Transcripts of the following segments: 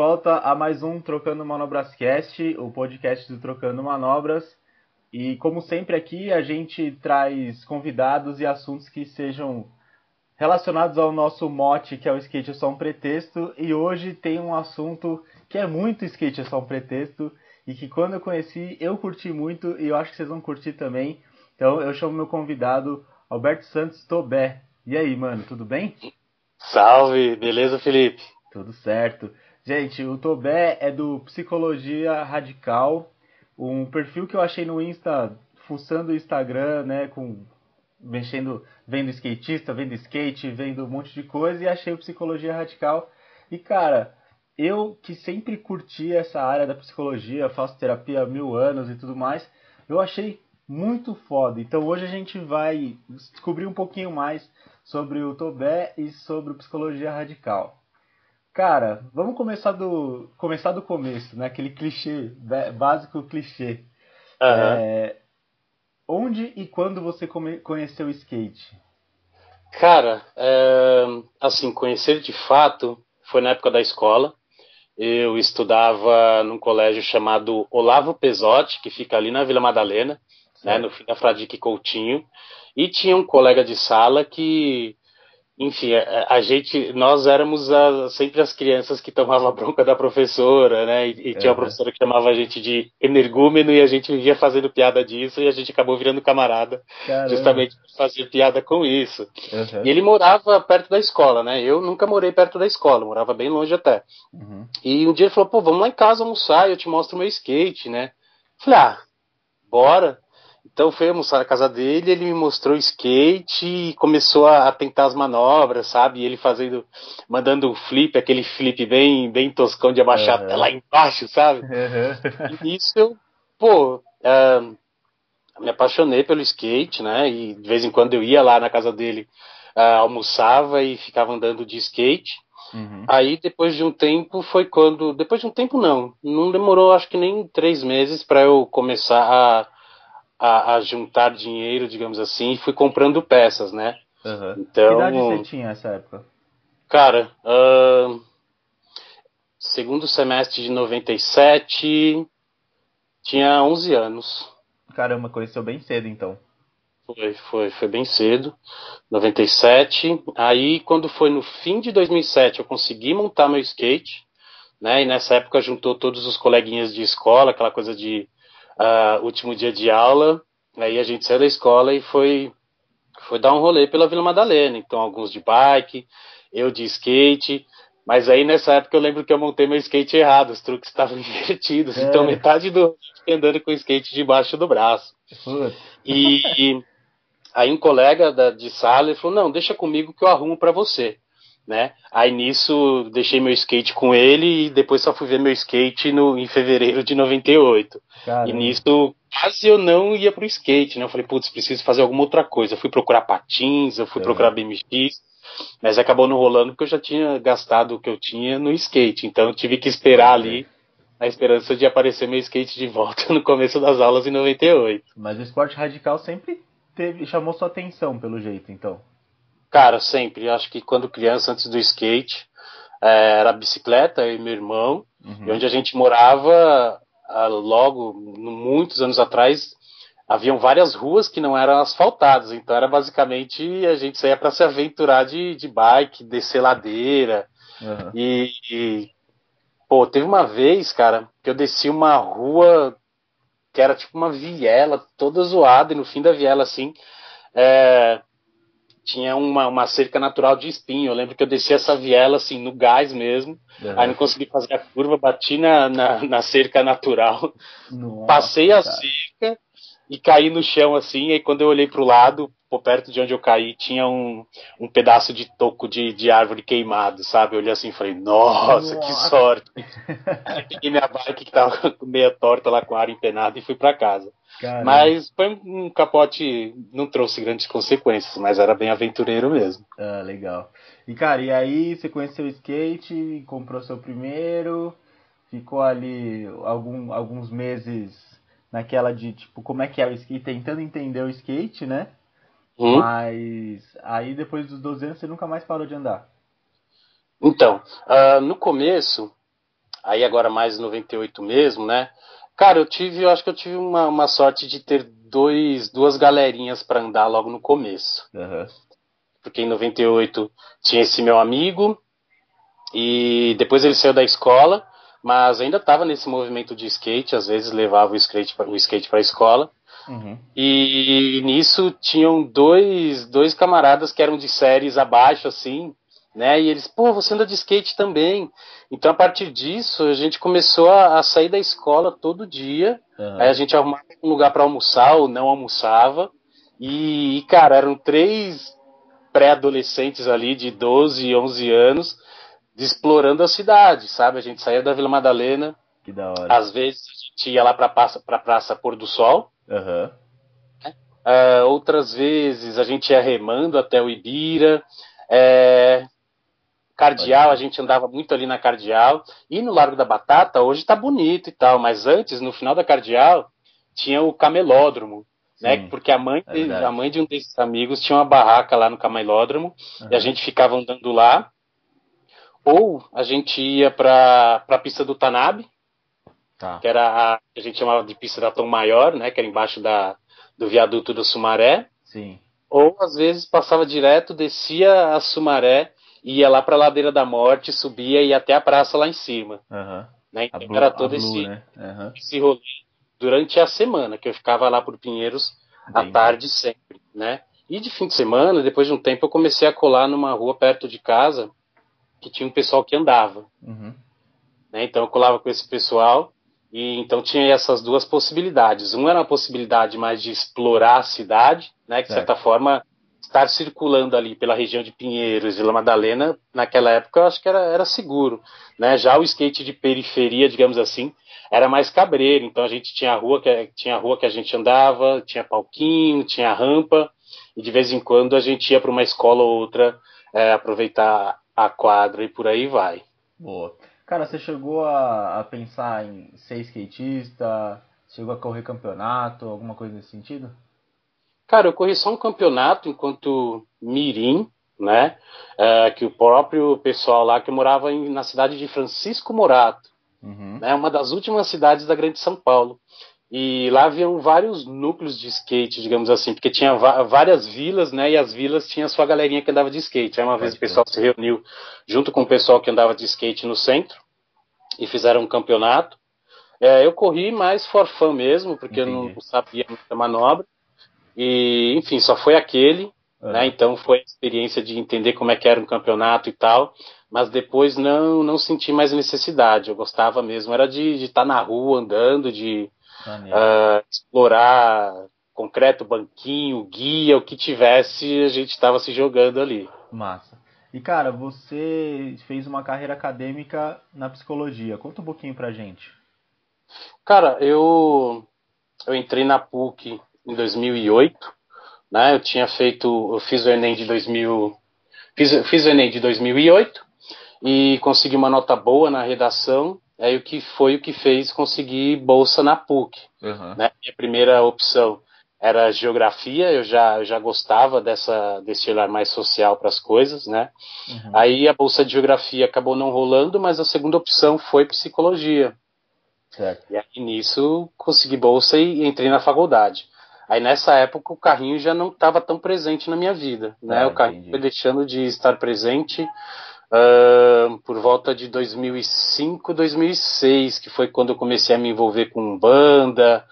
volta a mais um Trocando Manobrascast, o podcast do Trocando Manobras. E como sempre aqui, a gente traz convidados e assuntos que sejam relacionados ao nosso mote, que é o skate é só um pretexto. E hoje tem um assunto que é muito skate é só um pretexto e que quando eu conheci eu curti muito e eu acho que vocês vão curtir também. Então eu chamo meu convidado Alberto Santos Tobé. E aí, mano, tudo bem? Salve, beleza, Felipe? Tudo certo. Gente, o Tobé é do Psicologia Radical, um perfil que eu achei no Insta, fuçando o Instagram, né, com mexendo, vendo skatista, vendo skate, vendo um monte de coisa e achei o Psicologia Radical. E cara, eu que sempre curti essa área da psicologia, faço terapia há mil anos e tudo mais, eu achei muito foda. Então hoje a gente vai descobrir um pouquinho mais sobre o Tobé e sobre Psicologia Radical. Cara, vamos começar do começar do começo, né? Aquele clichê básico clichê. Uhum. É, onde e quando você conheceu o skate? Cara, é, assim, conhecer de fato foi na época da escola. Eu estudava num colégio chamado Olavo Pesotti, que fica ali na Vila Madalena, né, no fim da Fradique Coutinho. E tinha um colega de sala que enfim, a, a, gente, nós éramos a, sempre as crianças que tomavam bronca da professora, né? E, e tinha uma professora que chamava a gente de energúmeno e a gente vivia fazendo piada disso e a gente acabou virando camarada Caramba. justamente por fazer piada com isso. Uhum. E ele morava perto da escola, né? Eu nunca morei perto da escola, morava bem longe até. Uhum. E um dia ele falou, pô, vamos lá em casa almoçar, eu te mostro o meu skate, né? Falei, ah, bora. Então foi almoçar na casa dele, ele me mostrou o skate e começou a, tentar as manobras, sabe? ele fazendo, mandando um flip, aquele flip bem, bem toscão de abaixar uhum. até lá embaixo, sabe? Uhum. E nisso eu, pô, uh, me apaixonei pelo skate, né? E de vez em quando eu ia lá na casa dele, uh, almoçava e ficava andando de skate. Uhum. Aí depois de um tempo foi quando, depois de um tempo não, não demorou acho que nem três meses para eu começar a a, a, juntar dinheiro, digamos assim, e fui comprando peças, né? Uhum. Então, que idade você tinha nessa época? Cara, uh, segundo semestre de 97, tinha 11 anos. Caramba, conheceu bem cedo então. Foi, foi, foi bem cedo, 97. Aí, quando foi no fim de 2007, eu consegui montar meu skate, né? E nessa época juntou todos os coleguinhas de escola, aquela coisa de uh, último dia de aula, aí a gente saiu da escola e foi, foi dar um rolê pela Vila Madalena. Então, alguns de bike, eu de skate. Mas aí nessa época eu lembro que eu montei meu skate errado, os truques estavam invertidos. É. Então metade do andando com o skate debaixo do braço. E, e, aí um colega da, de sala ele falou: Não, deixa comigo que eu arrumo para você né? Aí nisso deixei meu skate com ele e depois só fui ver meu skate no, em fevereiro de 98. Caramba. E nisso quase eu não ia pro skate, né? Eu falei, putz, preciso fazer alguma outra coisa. Eu fui procurar patins, eu fui é. procurar BMX, mas acabou não rolando porque eu já tinha gastado o que eu tinha no skate. Então eu tive que esperar ali na esperança de aparecer meu skate de volta no começo das aulas em 98. Mas o esporte radical sempre teve, chamou sua atenção, pelo jeito, então. Cara, sempre. Acho que quando criança, antes do skate, é, era bicicleta, e meu irmão. Uhum. E onde a gente morava, ah, logo, muitos anos atrás, haviam várias ruas que não eram asfaltadas. Então era basicamente a gente saía para se aventurar de, de bike, descer ladeira. Uhum. E, e, pô, teve uma vez, cara, que eu desci uma rua que era tipo uma viela toda zoada, e no fim da viela, assim, é, tinha uma, uma cerca natural de espinho. Eu lembro que eu desci essa viela assim no gás mesmo. Uhum. Aí não consegui fazer a curva, bati na, na, na cerca natural, Nossa, passei a cara. cerca e caí no chão assim. Aí quando eu olhei para o lado, por perto de onde eu caí, tinha um, um pedaço de toco de, de árvore queimado, sabe? Eu olhei assim e falei, nossa, que sorte! peguei minha bike que tava meia torta lá com a ar empenado e fui para casa. Caramba. Mas foi um capote, não trouxe grandes consequências, mas era bem aventureiro mesmo. Ah, legal. E cara, e aí você conheceu o skate, comprou seu primeiro, ficou ali algum, alguns meses naquela de tipo, como é que é o skate, tentando entender o skate, né? Hum? Mas aí depois dos 12 anos você nunca mais parou de andar. Então, uh, no começo aí agora mais 98 mesmo, né? Cara, eu tive, eu acho que eu tive uma, uma sorte de ter dois, duas galerinhas para andar logo no começo. Uhum. Porque em 98 tinha esse meu amigo, e depois ele saiu da escola, mas ainda estava nesse movimento de skate, às vezes levava o skate para o skate para a escola. Uhum. E, nisso tinham dois, dois camaradas que eram de séries abaixo, assim, né? E eles, pô, você anda de skate também. Então, a partir disso, a gente começou a, a sair da escola todo dia. Uhum. Aí a gente arrumava um lugar para almoçar ou não almoçava. E, e cara, eram três pré-adolescentes ali de 12, 11 anos explorando a cidade, sabe? A gente saía da Vila Madalena. Que da hora. Às vezes a gente ia lá para praça, pra praça Pôr do Sol. Uhum. Uh, outras vezes a gente ia remando até o Ibira. É, Cardeal, a gente andava muito ali na Cardeal. E no Largo da Batata, hoje tá bonito e tal, mas antes, no final da Cardeal, tinha o camelódromo. Né? Porque a mãe, é de, a mãe de um desses amigos tinha uma barraca lá no camelódromo uhum. e a gente ficava andando lá. Ou a gente ia para a pista do Tanabe, tá. que era a, a gente chamava de pista da Tom Maior, né? Que era embaixo da, do viaduto do Sumaré. Sim. Ou às vezes passava direto, descia a Sumaré, ia lá para a Ladeira da Morte, subia e ia até a praça lá em cima. Uhum. Né? Então Blue, era todo Blue, esse, né? uhum. esse rolê durante a semana, que eu ficava lá por Pinheiros à tarde sempre, né? E de fim de semana, depois de um tempo, eu comecei a colar numa rua perto de casa que tinha um pessoal que andava. Uhum. Né? Então eu colava com esse pessoal e então tinha essas duas possibilidades. Uma era uma possibilidade mais de explorar a cidade, né? Que de certa forma estar circulando ali pela região de Pinheiros e La Madalena naquela época eu acho que era, era seguro, né? Já o skate de periferia, digamos assim, era mais cabreiro. Então a gente tinha a rua que tinha a rua que a gente andava, tinha palquinho, tinha rampa e de vez em quando a gente ia para uma escola ou outra é, aproveitar a quadra e por aí vai. Boa. Cara, você chegou a, a pensar em ser skatista? Chegou a correr campeonato, alguma coisa nesse sentido? Cara, eu corri só um campeonato enquanto mirim, né? É, que o próprio pessoal lá que morava em, na cidade de Francisco Morato, uhum. né? Uma das últimas cidades da Grande São Paulo. E lá haviam vários núcleos de skate, digamos assim, porque tinha várias vilas, né? E as vilas tinham sua galerinha que andava de skate. Aí uma vez o pessoal se reuniu junto com o pessoal que andava de skate no centro e fizeram um campeonato. É, eu corri mais for fun mesmo, porque Entendi. eu não sabia muita manobra. E, enfim, só foi aquele, uhum. né? Então foi a experiência de entender como é que era um campeonato e tal. Mas depois não, não senti mais necessidade. Eu gostava mesmo, era de estar tá na rua andando, de uh, explorar concreto, banquinho, guia, o que tivesse, a gente estava se jogando ali. Massa. E cara, você fez uma carreira acadêmica na psicologia. Conta um pouquinho pra gente. Cara, eu eu entrei na PUC em 2008, né? Eu tinha feito, eu fiz o ENEM de 2000, fiz, fiz o ENEM de 2008 e consegui uma nota boa na redação é o que foi o que fez conseguir bolsa na PUC. Uhum. Né? Minha primeira opção era geografia, eu já, eu já gostava dessa, desse olhar mais social para as coisas, né? Uhum. Aí a bolsa de geografia acabou não rolando, mas a segunda opção foi psicologia. Certo. E aí nisso consegui bolsa e entrei na faculdade. Aí nessa época o carrinho já não estava tão presente na minha vida, né? Ah, o carrinho entendi. foi deixando de estar presente uh, por volta de 2005, 2006, que foi quando eu comecei a me envolver com banda.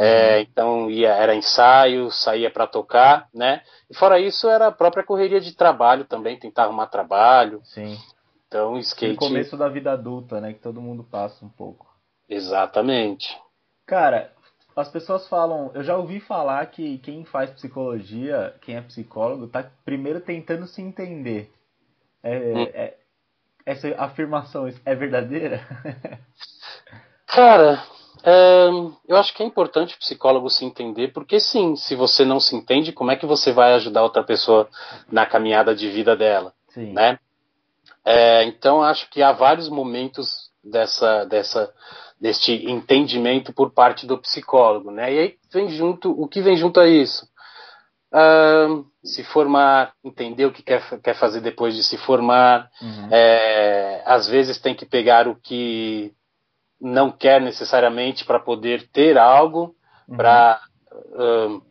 É, Uhum. então ia, era ensaio, saía para tocar, né? E fora isso era a própria correria de trabalho também, tentar arrumar trabalho. Sim. Então skate. No começo da vida adulta, né? Que todo mundo passa um pouco. Exatamente. Cara, as pessoas falam, eu já ouvi falar que quem faz psicologia, quem é psicólogo, tá primeiro tentando se entender. É, Hum. é- essa afirmação é verdadeira? Cara, é, eu acho que é importante o psicólogo se entender, porque sim, se você não se entende, como é que você vai ajudar outra pessoa na caminhada de vida dela, Sim. né? É, então acho que há vários momentos dessa, dessa, deste entendimento por parte do psicólogo, né? E aí vem junto, o que vem junto a isso? Uh, se formar, entender o que quer, quer fazer depois de se formar. Uhum. É, às vezes tem que pegar o que não quer necessariamente para poder ter algo, uhum. para uh,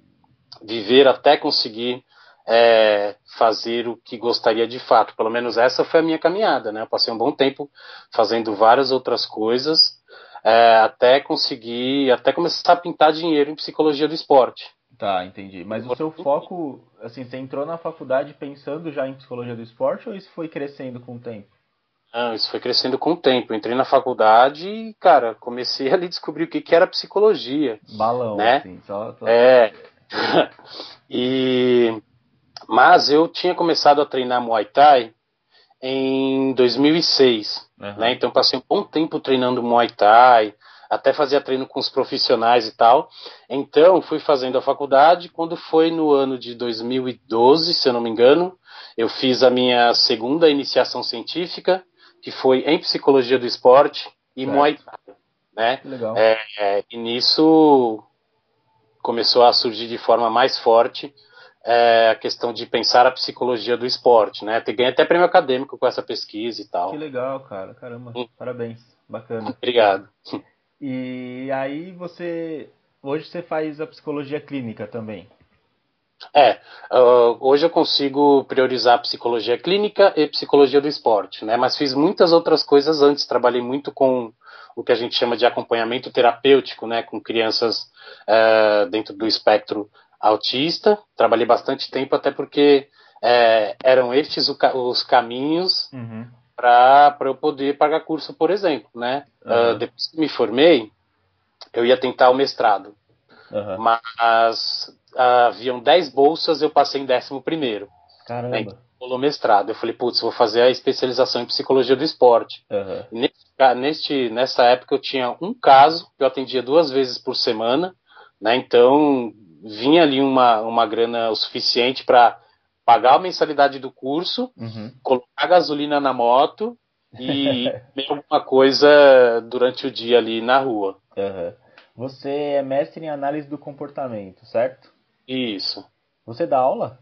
viver até conseguir é, fazer o que gostaria de fato. Pelo menos essa foi a minha caminhada, né? Eu passei um bom tempo fazendo várias outras coisas é, até conseguir, até começar a pintar dinheiro em psicologia do esporte. Tá, entendi. Mas o seu foco, assim, você entrou na faculdade pensando já em psicologia do esporte ou isso foi crescendo com o tempo? Não, isso foi crescendo com o tempo. Eu entrei na faculdade e, cara, comecei a descobrir o que, que era psicologia. Balão, né? assim, só, só... É. e... Mas eu tinha começado a treinar Muay Thai em 2006, uhum. né? Então passei um bom tempo treinando Muay Thai, até fazia treino com os profissionais e tal. Então fui fazendo a faculdade. Quando foi no ano de 2012, se eu não me engano, eu fiz a minha segunda iniciação científica, que foi em psicologia do esporte e certo. Muay Thai, né? Legal. É, é, e nisso começou a surgir de forma mais forte é, a questão de pensar a psicologia do esporte, né? Ganha até prêmio acadêmico com essa pesquisa e tal. Que legal, cara. Caramba, hum. parabéns. Bacana. Obrigado. E aí você hoje você faz a psicologia clínica também? É, hoje eu consigo priorizar psicologia clínica e psicologia do esporte, né? Mas fiz muitas outras coisas antes. Trabalhei muito com o que a gente chama de acompanhamento terapêutico, né? Com crianças uh, dentro do espectro autista, trabalhei bastante tempo, até porque é, eram estes os caminhos uhum. Para eu poder pagar curso, por exemplo. Né? Uhum. Uh, depois que me formei, eu ia tentar o mestrado. Uhum. Mas uh, haviam 10 bolsas, eu passei em 11 primeiro. Caramba. Né? Rolou mestrado. Eu falei, putz, vou fazer a especialização em psicologia do esporte. Uhum. Neste, nessa época eu tinha um caso que eu atendia duas vezes por semana, né? Então vinha ali uma, uma grana o suficiente para pagar a mensalidade do curso, uhum. colocar gasolina na moto e comer alguma coisa durante o dia ali na rua. Uhum. Você é mestre em análise do comportamento, certo? Isso. Você dá aula?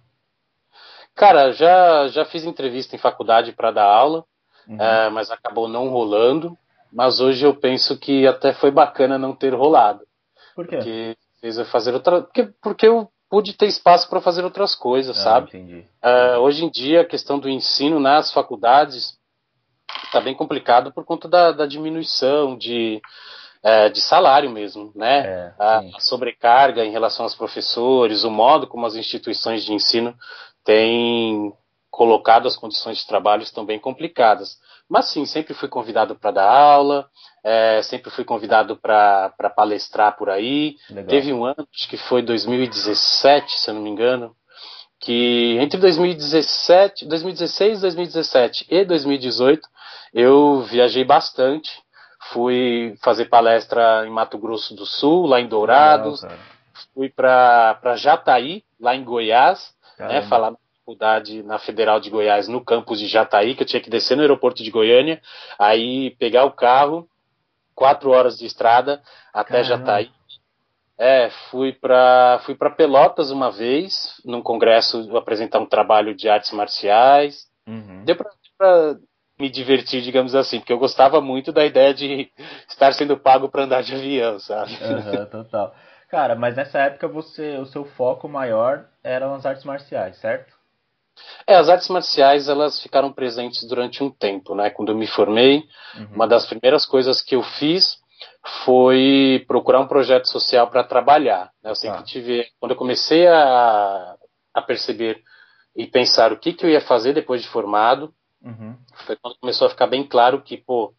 Cara, já, já fiz entrevista em faculdade para dar aula, uhum. é, mas acabou não rolando. Mas hoje eu penso que até foi bacana não ter rolado. Por quê? Porque fez eu fazer outra. Porque, porque eu pude ter espaço para fazer outras coisas, ah, sabe? Uh, hoje em dia, a questão do ensino nas faculdades está bem complicado por conta da, da diminuição de, uh, de salário mesmo, né? É, a, a sobrecarga em relação aos professores, o modo como as instituições de ensino têm colocado as condições de trabalho estão bem complicadas. Mas sim, sempre fui convidado para dar aula, é, sempre fui convidado para palestrar por aí. Legal. Teve um ano, acho que foi 2017, se eu não me engano, que entre 2017, 2016, 2017 e 2018 eu viajei bastante. Fui fazer palestra em Mato Grosso do Sul, lá em Dourados. Legal, fui para Jataí, lá em Goiás, né, falar faculdade na Federal de Goiás, no campus de Jataí, que eu tinha que descer no aeroporto de Goiânia, aí pegar o carro quatro horas de estrada até Caramba. Jataí. É, fui para fui para Pelotas uma vez, num congresso, apresentar um trabalho de artes marciais. Uhum. Deu para me divertir, digamos assim, porque eu gostava muito da ideia de estar sendo pago para andar de avião, sabe? Uhum, total. Cara, mas nessa época você, o seu foco maior eram as artes marciais, certo? É, as artes marciais elas ficaram presentes durante um tempo, né? Quando eu me formei, uhum. uma das primeiras coisas que eu fiz foi procurar um projeto social para trabalhar. Né? Eu sempre ah. tive, quando eu comecei a, a perceber e pensar o que, que eu ia fazer depois de formado, uhum. foi quando começou a ficar bem claro que, pô,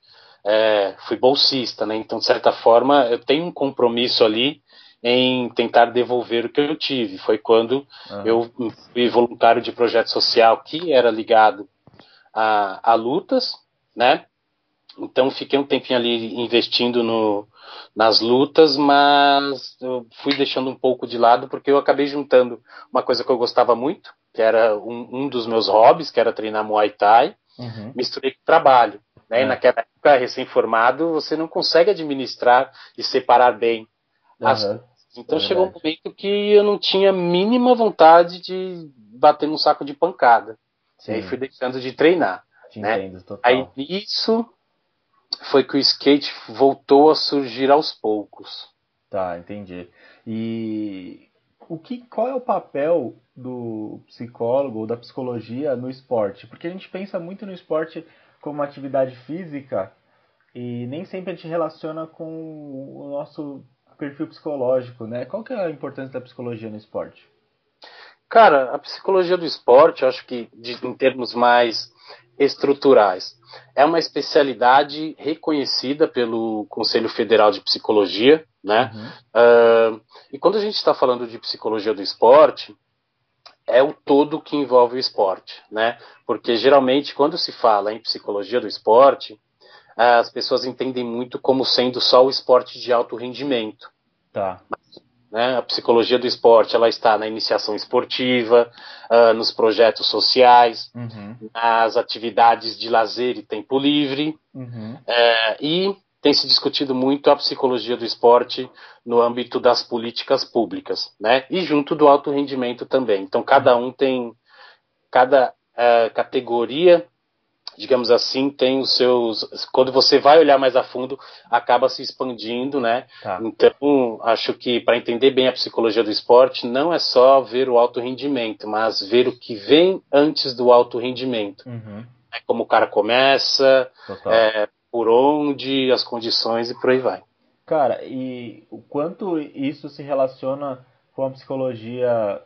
é, fui bolsista, né? Então, de certa forma, eu tenho um compromisso ali em tentar devolver o que eu tive. Foi quando uhum. eu fui voluntário de projeto social que era ligado a, a lutas, né? Então fiquei um tempinho ali investindo no, nas lutas, mas eu fui deixando um pouco de lado porque eu acabei juntando uma coisa que eu gostava muito, que era um, um dos meus hobbies, que era treinar Muay Thai, uhum. misturei com trabalho. Né? Uhum. Naquela época, recém-formado, você não consegue administrar e separar bem as Então é chegou um momento que eu não tinha a mínima vontade de bater num saco de pancada. Sim. E aí fui deixando de treinar. Te né? Entendo, total. Aí nisso foi que o skate voltou a surgir aos poucos. Tá, entendi. E o que, qual é o papel do psicólogo ou da psicologia no esporte? Porque a gente pensa muito no esporte como atividade física e nem sempre a gente relaciona com o nosso perfil psicológico, né? Qual que é a importância da psicologia no esporte? Cara, a psicologia do esporte, eu acho que de, em termos mais estruturais, é uma especialidade reconhecida pelo Conselho Federal de Psicologia, né? Uhum. Uh, e quando a gente está falando de psicologia do esporte, é o todo que envolve o esporte, né? Porque geralmente quando se fala em psicologia do esporte, as pessoas entendem muito como sendo só o esporte de alto rendimento. Tá. Né? A psicologia do esporte ela está na iniciação esportiva, uh, nos projetos sociais, uhum. nas atividades de lazer e tempo livre, uhum. uh, e tem se discutido muito a psicologia do esporte no âmbito das políticas públicas, né? E junto do alto rendimento também. Então cada um tem cada uh, categoria digamos assim, tem os seus. Quando você vai olhar mais a fundo, acaba se expandindo, né? Tá. Então, acho que para entender bem a psicologia do esporte, não é só ver o alto rendimento, mas ver o que vem antes do alto rendimento. Uhum. É como o cara começa, é, por onde, as condições e por aí vai. Cara, e o quanto isso se relaciona com a psicologia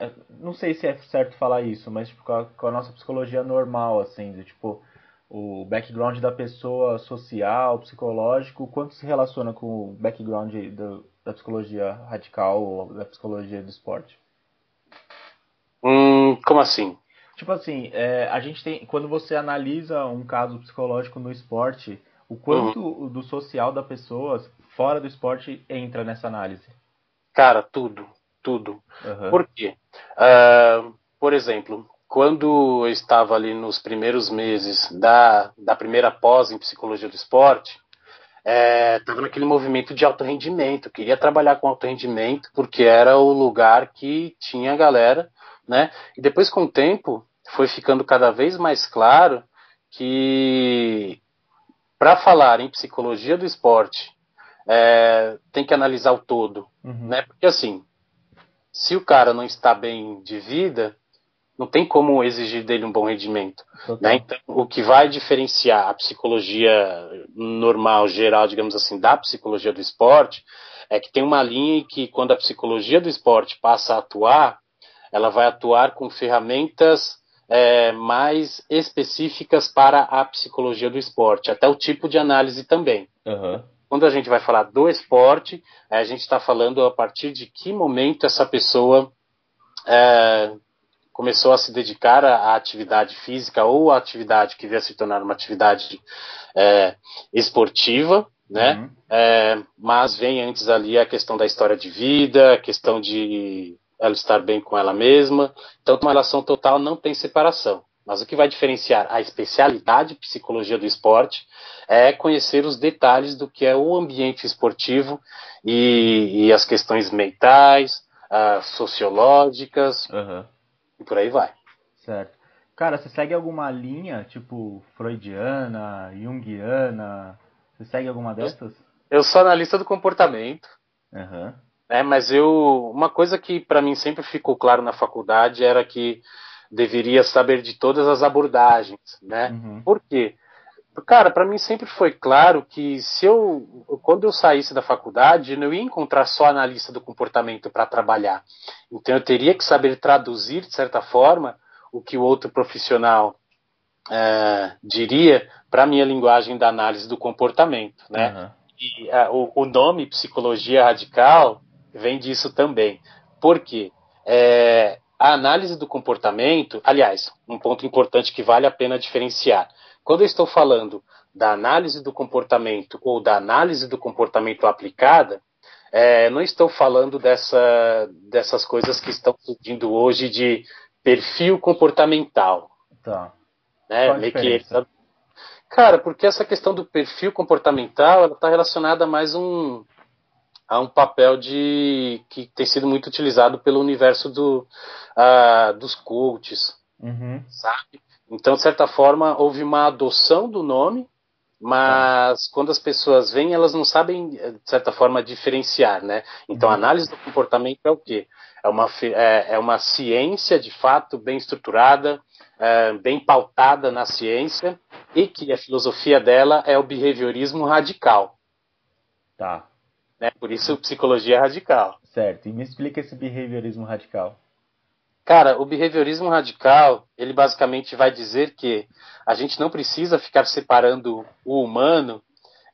é, não sei se é certo falar isso, mas tipo, com, a, com a nossa psicologia normal, assim, de, tipo, o background da pessoa social, psicológico, quanto se relaciona com o background do, da psicologia radical ou da psicologia do esporte? Hum, como assim? Tipo assim, é, a gente tem. Quando você analisa um caso psicológico no esporte, o quanto uhum. do social da pessoa fora do esporte entra nessa análise? Cara, tudo tudo. Uhum. Por quê? Uh, por exemplo, quando eu estava ali nos primeiros meses da, da primeira pós em psicologia do esporte, estava é, naquele movimento de alto rendimento, queria trabalhar com alto rendimento porque era o lugar que tinha a galera, né? E depois com o tempo foi ficando cada vez mais claro que para falar em psicologia do esporte é, tem que analisar o todo, uhum. né? Porque assim se o cara não está bem de vida, não tem como exigir dele um bom rendimento. Né? Então, o que vai diferenciar a psicologia normal, geral, digamos assim, da psicologia do esporte, é que tem uma linha em que, quando a psicologia do esporte passa a atuar, ela vai atuar com ferramentas é, mais específicas para a psicologia do esporte, até o tipo de análise também. Uhum quando a gente vai falar do esporte, a gente está falando a partir de que momento essa pessoa é, começou a se dedicar à atividade física ou à atividade que veio a se tornar uma atividade é, esportiva, né? Uhum. É, mas vem antes ali a questão da história de vida, a questão de ela estar bem com ela mesma. Então, uma relação total não tem separação. Mas o que vai diferenciar a especialidade psicologia do esporte é conhecer os detalhes do que é o ambiente esportivo e, e as questões mentais, uh, sociológicas uhum. e por aí vai. Certo. Cara, você segue alguma linha, tipo freudiana, junguiana? Você segue alguma dessas? Eu sou analista do comportamento. Uhum. É, mas eu. Uma coisa que para mim sempre ficou claro na faculdade era que deveria saber de todas as abordagens, né? Uhum. Por quê? Cara, para mim sempre foi claro que se eu, quando eu saísse da faculdade, eu não ia encontrar só analista do comportamento para trabalhar. Então eu teria que saber traduzir de certa forma o que o outro profissional é, diria para a minha linguagem da análise do comportamento, né? Uhum. E a, o, o, nome psicologia radical vem disso também. Por quê? É, a análise do comportamento, aliás, um ponto importante que vale a pena diferenciar. Quando eu estou falando da análise do comportamento ou da análise do comportamento aplicada, é, não estou falando dessa, dessas coisas que estão surgindo hoje de perfil comportamental. Tá. Né? Qual a cara, porque essa questão do perfil comportamental está relacionada a mais um, a um papel de que tem sido muito utilizado pelo universo do, uh, dos cults, uhum. sabe? Então, de certa forma, houve uma adoção do nome, mas quando as pessoas vêm, elas não sabem, de certa forma, diferenciar, né? Então, a uhum. análise do comportamento é o quê? É uma, é, é uma ciência, de fato, bem estruturada, é, bem pautada na ciência, e que a filosofia dela é o behaviorismo radical. Tá. Né? Por isso, psicologia radical. Certo. E me explica esse behaviorismo radical. Cara, o behaviorismo radical, ele basicamente vai dizer que a gente não precisa ficar separando o humano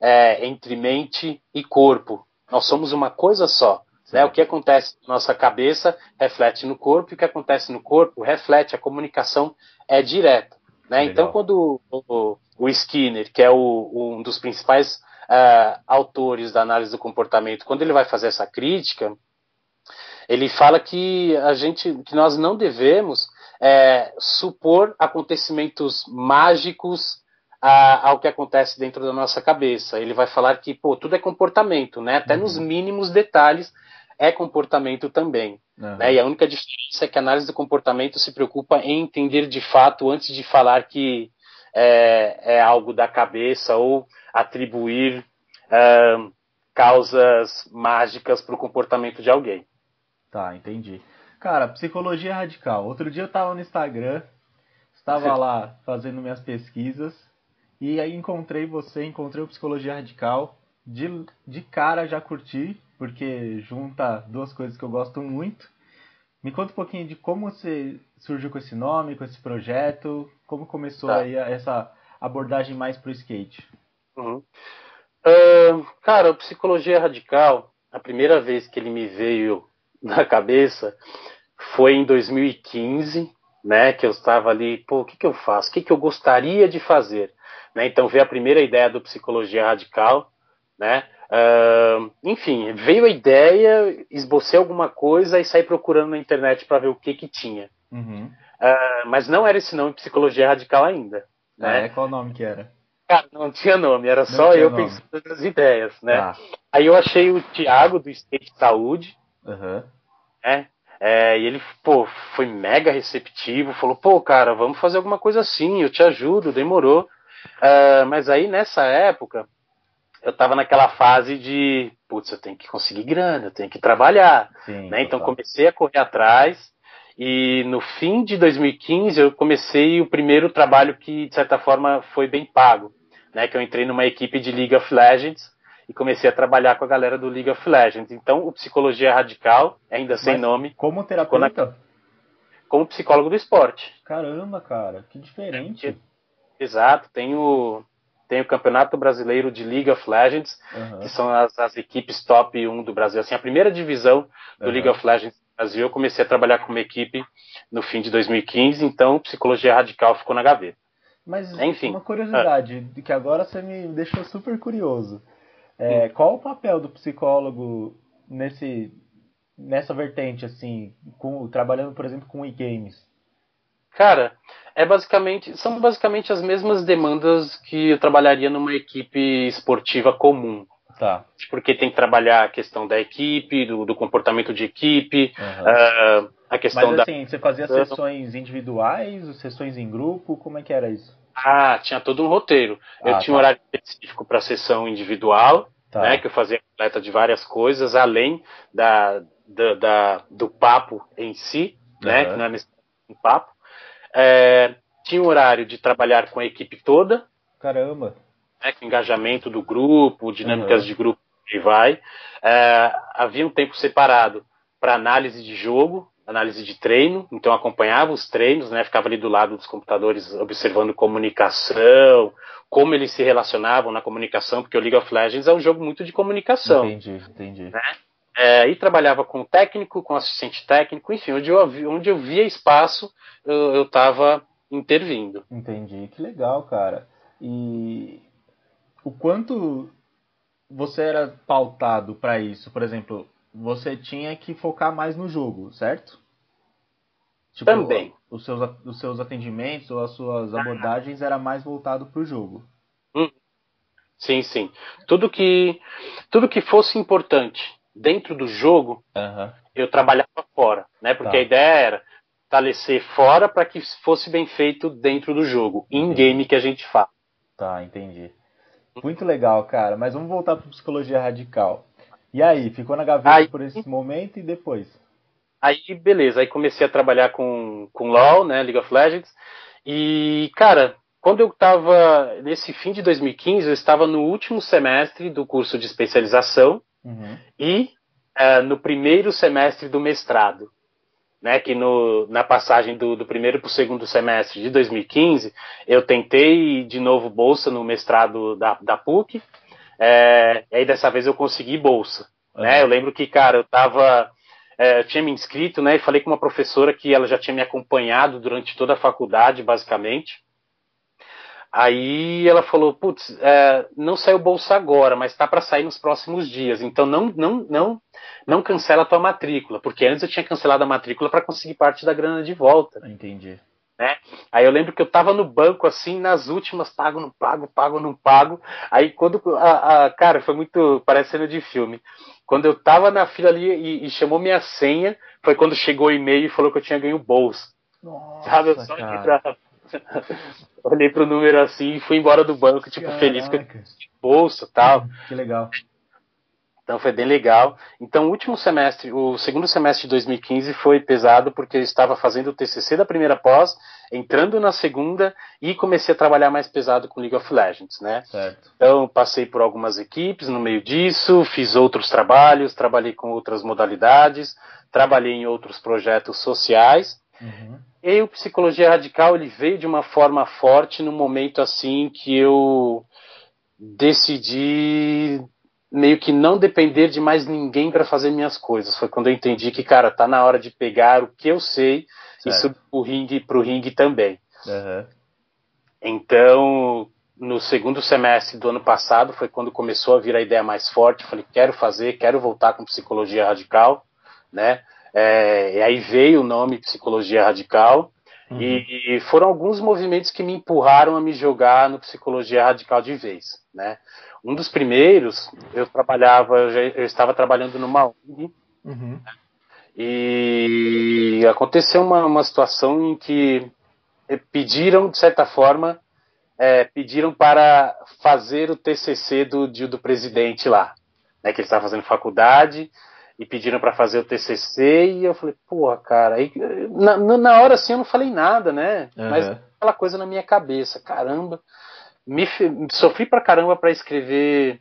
é, entre mente e corpo. Nós somos uma coisa só. Né? O que acontece na nossa cabeça reflete no corpo, e o que acontece no corpo reflete, a comunicação é direta. Né? Então, quando o, o, Skinner, que é o, um dos principais uh, autores da análise do comportamento, quando ele vai fazer essa crítica, ele fala que a gente, que nós não devemos é, supor acontecimentos mágicos a, ao que acontece dentro da nossa cabeça. Ele vai falar que pô, tudo é comportamento, né? Até uhum. nos mínimos detalhes é comportamento também. Uhum. Né? E a única diferença é que a análise do comportamento se preocupa em entender de fato antes de falar que é, é algo da cabeça ou atribuir é, causas mágicas para o comportamento de alguém. Tá, entendi. Cara, psicologia radical. Outro dia eu tava no Instagram, estava lá fazendo minhas pesquisas e aí encontrei você, encontrei o Psicologia Radical. De, de cara já curti, porque junta duas coisas que eu gosto muito. Me conta um pouquinho de como você surgiu com esse nome, com esse projeto, como começou tá. aí essa abordagem mais pro skate. Uhum. Uh, cara, Psicologia Radical, a primeira vez que ele me veio na cabeça foi em 2015, né, que eu estava ali, pô, o que, que eu faço? O que, que eu gostaria de fazer? Né, então veio a primeira ideia do Psicologia Radical, né, uh, enfim, veio a ideia, esbocei alguma coisa e saí procurando na internet para ver o que que tinha. Uhum. Uh, mas não era esse nome Psicologia Radical ainda. Né? é, qual o nome que era? Cara, não tinha nome, era não só eu nome. pensando nas ideias, né? Ah. Aí eu achei o Thiago do State Saúde, Uhum. É, é, e ele, pô, foi mega receptivo, falou, pô, cara, vamos fazer alguma coisa assim, eu te ajudo, demorou. Uh, mas aí, nessa época, eu tava naquela fase de, putz, eu tenho que conseguir grana, eu tenho que trabalhar. Sim, né? Então comecei a correr atrás, e no fim de 2015 eu comecei o primeiro trabalho que, de certa forma, foi bem pago. Né, que eu entrei numa equipe de League of Legends, e comecei a trabalhar com a galera do League of Legends. Então, o Psicologia Radical, ainda sem nome. Como terapeuta? Como psicólogo do esporte. Caramba, cara, que diferente. Exato, tem o, tem o Campeonato Brasileiro de League of Legends, uhum. que são as, as, equipes top 1 do Brasil. Assim, a primeira divisão do uhum. League of Legends do Brasil, eu comecei a trabalhar com uma equipe no fim de 2015, então Psicologia Radical ficou na gaveta. Mas Enfim, uma curiosidade, ah. que agora você me deixou super curioso. É, qual o papel do psicólogo nesse, nessa vertente, assim, com, trabalhando, por exemplo, com e-games? Cara, é basicamente, são basicamente as mesmas demandas que eu trabalharia numa equipe esportiva comum. Tá. Porque tem que trabalhar a questão da equipe, do, do comportamento de equipe, uhum. uh, a questão Mas, da. assim, você fazia sessões individuais, sessões em grupo, como é que era isso? Ah, tinha todo um roteiro. Ah, eu tinha tá. um horário específico para sessão individual, tá. né, que eu fazia completa de várias coisas, além da, da, da do papo em si, uhum. né, que não é um papo. É, tinha um horário de trabalhar com a equipe toda. Caramba! Né, com engajamento do grupo, dinâmicas uhum. de grupo e vai. É, havia um tempo separado para análise de jogo, análise de treino, então acompanhava os treinos, né, ficava ali do lado dos computadores observando comunicação, como eles se relacionavam na comunicação, porque o League of Legends é um jogo muito de comunicação. Entendi, entendi. Né? É, e trabalhava com técnico, com assistente técnico, enfim, onde eu, onde eu via espaço, eu estava intervindo. Entendi, que legal, cara. E o quanto você era pautado para isso? Por exemplo, você tinha que focar mais no jogo, certo? Tipo, Também. Os seus, os seus atendimentos ou as suas abordagens era mais voltado para o jogo. Hum. Sim, sim. Tudo que, tudo que fosse importante dentro do jogo, Aham. eu trabalhava fora, né? Porque Tá. a ideia era fortalecer fora para que fosse bem feito dentro do jogo, in game que a gente fala. Tá, entendi. Muito legal, cara. Mas vamos voltar para psicologia radical. E aí, ficou na gaveta Aí- por esse momento e depois? Aí, beleza, aí comecei a trabalhar com, com LoL, né, League of Legends, e, cara, quando eu estava, nesse fim de 2015, eu estava no último semestre do curso de especialização Uhum. e eh, no primeiro semestre do mestrado, né, que no, na passagem do, do primeiro para o segundo semestre de 2015, eu tentei de novo bolsa no mestrado da, da PUC, eh, e aí dessa vez eu consegui bolsa, né, eu lembro que, cara, eu tava é, eu tinha me inscrito, né, e falei com uma professora que ela já tinha me acompanhado durante toda a faculdade, basicamente. Aí ela falou, putz, é, não saiu bolsa agora, mas tá para sair nos próximos dias. Então não, não, não, não cancela a tua matrícula, porque antes eu tinha cancelado a matrícula para conseguir parte da grana de volta. Entendi. Aí eu lembro que eu tava no banco, assim, nas últimas, pago, não pago, pago, não pago. Aí quando. A, a- cara, foi muito. Parece cena de filme. Quando eu tava na fila ali e, e chamou minha senha, foi quando chegou o e-mail e falou que eu tinha ganho bolsa. Nossa, Sabe? Eu só olhei pra. olhei pro número assim e fui embora do banco, tipo, feliz que eu Caraca, tinha bolsa e tal. Que legal. Então foi bem legal. Então o último semestre, o segundo semestre de 2015 foi pesado porque eu estava fazendo o TCC da primeira pós, entrando na segunda e comecei a trabalhar mais pesado com League of Legends, né? Certo. Então passei por algumas equipes no meio disso, fiz outros trabalhos, trabalhei com outras modalidades, trabalhei em outros projetos sociais. Uhum. E o Psicologia Radical ele veio de uma forma forte no momento assim que eu decidi meio que não depender de mais ninguém para fazer minhas coisas. Foi quando eu entendi que, cara, tá na hora de pegar o que eu sei e Certo. subir o ringue pro ringue também. Aham. Então, no segundo semestre do ano passado foi quando começou a vir a ideia mais forte. Falei, quero fazer, quero voltar com psicologia radical, né? É, e aí veio o nome psicologia radical. Uhum. E foram alguns movimentos que me empurraram a me jogar no psicologia radical de vez, né? Um dos primeiros, eu trabalhava, eu, já- eu estava trabalhando numa ONG Uhum. e aconteceu uma, uma situação em que pediram, de certa forma, eh, pediram para fazer o TCC do, do presidente lá, né, que ele estava fazendo faculdade, e pediram para fazer o TCC, e eu falei, porra, cara, aí, na, na- hora assim eu não falei nada, né, mas Aham. aquela coisa na minha cabeça, caramba, me, sofri pra caramba para escrever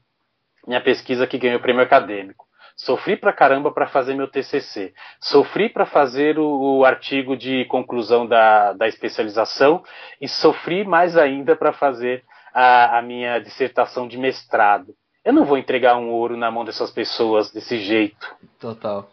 minha pesquisa que ganhou o prêmio acadêmico. Sofri pra caramba para fazer meu TCC. Sofri para fazer o, o artigo de conclusão da, da especialização e sofri mais ainda para fazer a, a minha dissertação de mestrado. Eu não vou entregar um ouro na mão dessas pessoas desse jeito Total.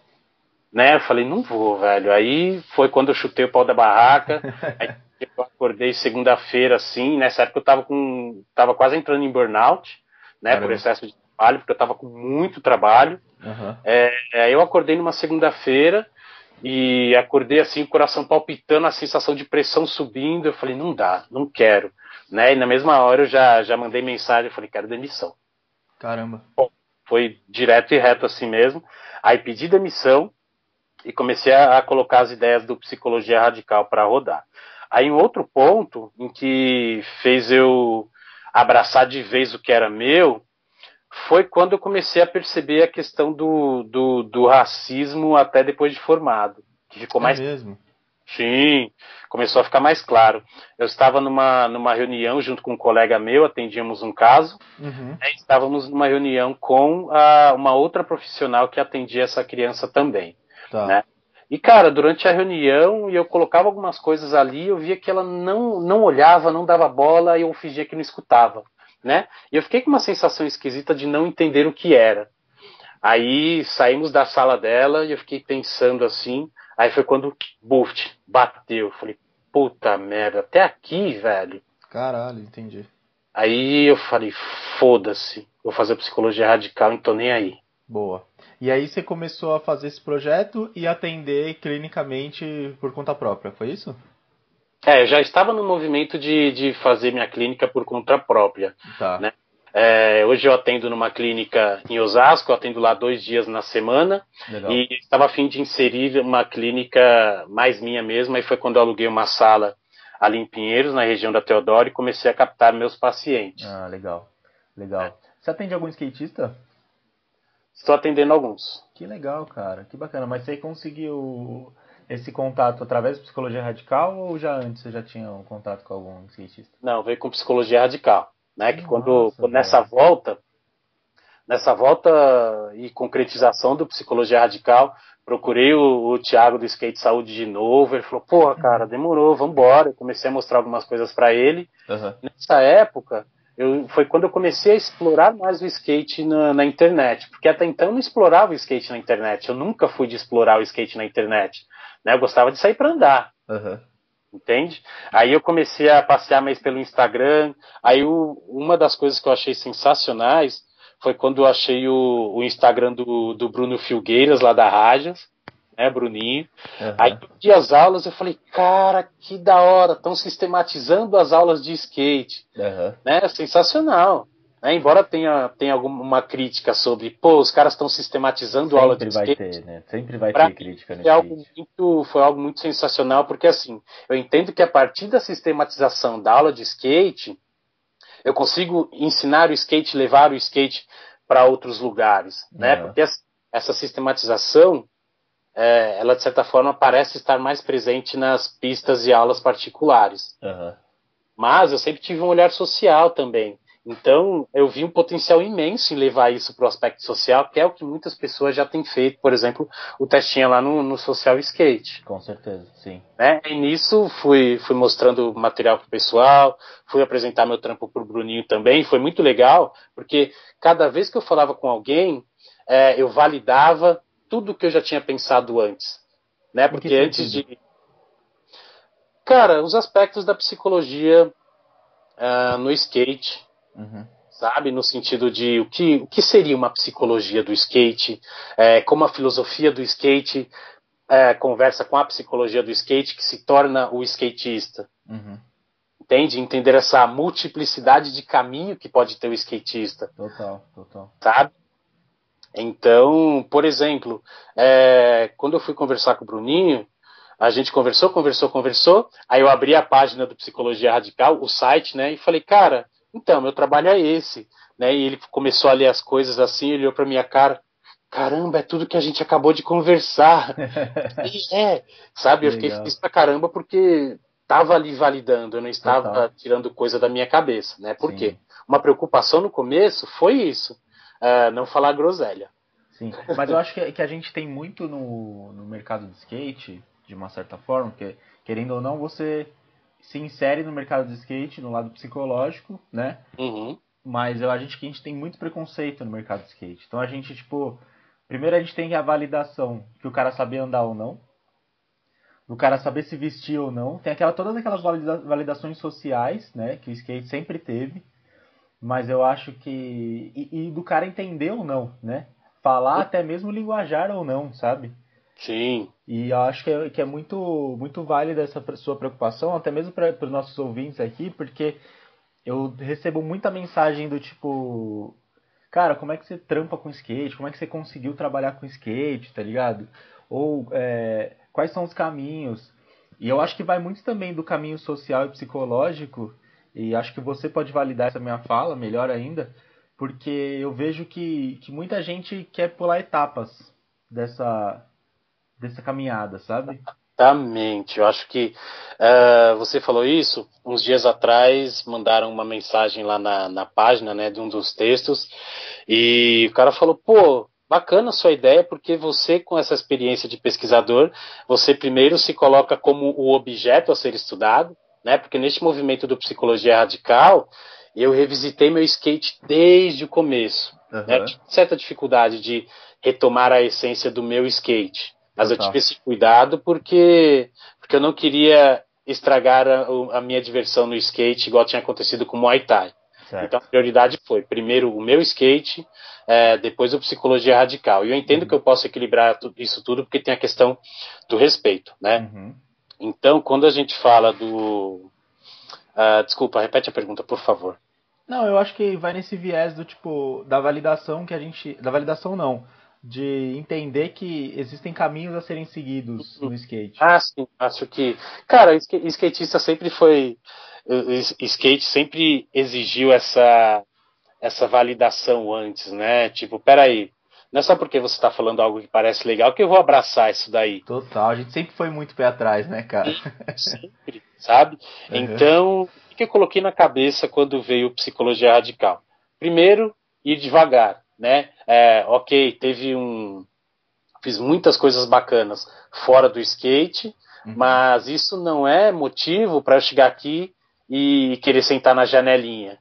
né? Eu falei, não vou, velho. Aí foi quando eu chutei o pau da barraca. Aí eu acordei segunda-feira, assim. Nessa época eu tava com. tava quase entrando em burnout, né? Caramba. Por excesso de trabalho, porque eu tava com muito trabalho. Aham. É, aí eu acordei numa segunda-feira e acordei assim, o coração palpitando, a sensação de pressão subindo. Eu falei, não dá, não quero. Né? E na mesma hora eu já, já mandei mensagem, eu falei, quero demissão Caramba. foi direto e reto assim mesmo. Aí pedi demissão e comecei a, a colocar as ideias do psicologia radical para rodar. Aí um outro ponto em que fez eu abraçar de vez o que era meu foi quando eu comecei a perceber a questão do, do, do racismo até depois de formado, que ficou mais É mesmo. Sim, começou a ficar mais claro. Eu estava numa, numa reunião junto com um colega meu, atendíamos um caso, Uhum. né, estávamos numa reunião com a, uma outra profissional que atendia essa criança também. Tá. Né? E, cara, durante a reunião, e eu colocava algumas coisas ali, eu via que ela não, não olhava, não dava bola, e eu fingia que não escutava. Né? E eu fiquei com uma sensação esquisita de não entender o que era. Aí saímos da sala dela e eu fiquei pensando assim. Aí foi quando, buf, bateu. Falei, puta merda, até aqui, velho. Caralho, entendi. Aí eu falei, foda-se, vou fazer psicologia radical, então nem aí. Boa. E aí você começou a fazer esse projeto e atender clinicamente por conta própria, foi isso? É, eu já estava no movimento de, de fazer minha clínica por conta própria. Tá. Né? É, hoje eu atendo numa clínica em Osasco, eu atendo lá dois dias na semana Legal. e estava a fim de inserir uma clínica mais minha mesmo, e foi quando eu aluguei uma sala ali em Pinheiros, na região da Teodoro, e comecei a captar meus pacientes. Ah, legal, legal. É. Você atende algum skatista? Estou atendendo alguns. Que legal, cara, que bacana. Mas você conseguiu esse contato através da psicologia radical ou já antes você já tinha um contato com algum skatista? Não, veio com psicologia radical, né? Que, quando, quando nessa volta, nessa volta e concretização do psicologia radical, procurei o, o Thiago do Skate Saúde de novo. Ele falou: "Pô, cara, demorou, vambora". Eu comecei a mostrar algumas coisas para ele. Uhum. Nessa época, eu, foi quando eu comecei a explorar mais o skate na, na, internet, porque até então eu não explorava o skate na internet. Eu nunca fui de explorar o skate na internet. Né? Eu gostava de sair para andar. Uhum. Entende? Aí eu comecei a passear mais pelo Instagram. Aí o, uma das coisas que eu achei sensacionais foi quando eu achei o, o Instagram do, do Bruno Filgueiras, lá da Rajas, né, Bruninho. Uhum. Aí eu vi as aulas eu falei, cara, que da hora, estão sistematizando as aulas de skate. Uhum. Né? Sensacional. Né? Embora tenha, tenha alguma crítica sobre, pô, os caras estão sistematizando Sempre aula de vai skate. Ter, né? Sempre vai ter crítica foi algo, muito, foi algo muito sensacional, porque assim, eu entendo que a partir da sistematização da aula de skate, eu consigo ensinar o skate, levar o skate para outros lugares, né? Uhum. Porque essa sistematização, é, ela de certa forma parece estar mais presente nas pistas e aulas particulares. Uhum. Mas eu sempre tive um olhar social também. Então, eu vi um potencial imenso em levar isso para o aspecto social, que é o que muitas pessoas já têm feito, por exemplo, o testinho lá no, no Social Skate. Com certeza, sim. Né? E nisso fui, fui mostrando material para o pessoal, fui apresentar meu trampo para o Bruninho também, foi muito legal, porque cada vez que eu falava com alguém, é, eu validava tudo que eu já tinha pensado antes. Né? Porque antes de. Cara, os aspectos da psicologia uh, no skate Uhum. Sabe? No sentido de o que, o que seria uma psicologia do skate, é, como a filosofia do skate é, conversa com a psicologia do skate que se torna o skatista. Uhum. Entende? Entender essa multiplicidade de caminho que pode ter o skatista. Total, total. Sabe? Então, por exemplo, é, quando eu fui conversar com o Bruninho, a gente conversou, conversou, conversou. Aí eu abri a página do Psicologia Radical, o site, né? E falei, cara, então, meu trabalho é esse. Né? E ele começou a ler as coisas assim, olhou para minha cara. Caramba, é tudo que a gente acabou de conversar. e é, sabe? Eu fiquei feliz pra caramba porque estava ali validando, eu não estava Total. tirando coisa da minha cabeça, né? Por Sim. quê? Uma preocupação no começo foi isso, uh, não falar groselha. Sim, mas eu acho que, que a gente tem muito no, no mercado de skate, de uma certa forma, porque querendo ou não, você se insere no mercado de skate, no lado psicológico, né? Uhum. Mas eu, a gente que a gente tem muito preconceito no mercado de skate. Então a gente, tipo, primeiro a gente tem a validação que o cara sabia andar ou não. Do cara saber se vestir ou não. Tem aquela, todas aquelas valida validações sociais, né? Que o skate sempre teve. Mas eu acho que. E, e do cara entender ou não, né? Falar até mesmo linguajar ou não, sabe? Sim. E eu acho que é, que é muito, muito válida essa sua preocupação, até mesmo para os nossos ouvintes aqui, porque eu recebo muita mensagem do tipo, cara, como é que você trampa com skate? Como é que você conseguiu trabalhar com skate, tá ligado? Ou é, quais são os caminhos? E eu acho que vai muito também do caminho social e psicológico, e acho que você pode validar essa minha fala, melhor ainda, porque eu vejo que, que muita gente quer pular etapas dessa, dessa caminhada, sabe? Exatamente. Eu acho que uh, você falou isso uns dias atrás, mandaram uma mensagem lá na, na página, né, de um dos textos, e o cara falou, pô, bacana a sua ideia, porque você, com essa experiência de pesquisador, você primeiro se coloca como o objeto a ser estudado, né, porque neste movimento do psicologia radical, eu revisitei meu skate desde o começo. Uhum. Né, tive certa dificuldade de retomar a essência do meu skate. Mas eu tive esse cuidado porque, porque eu não queria estragar a, a, minha diversão no skate, igual tinha acontecido com o Muay Thai. Certo. Então a prioridade foi, primeiro, o meu skate, é, depois a psicologia radical. E eu entendo uhum. que eu posso equilibrar isso tudo porque tem a questão do respeito, né? Uhum. Então, quando a gente fala do... Uh, desculpa, repete a pergunta, por favor. Não, eu acho que vai nesse viés do tipo da validação que a gente, da validação não, de entender que existem caminhos a serem seguidos no skate. Ah, sim, acho que, cara, skatista sempre foi, skate sempre exigiu essa essa validação antes, né? Tipo, peraí, não é só porque você está falando algo que parece legal que eu vou abraçar isso daí. Total, a gente sempre foi muito pé atrás, né, cara? Sempre, sabe? Uhum. Então, o que eu coloquei na cabeça quando veio Psicologia Radical? Primeiro, ir devagar, né? É, ok, teve um. Fiz muitas coisas bacanas fora do skate, uhum. mas isso não é motivo para eu chegar aqui e querer sentar na janelinha.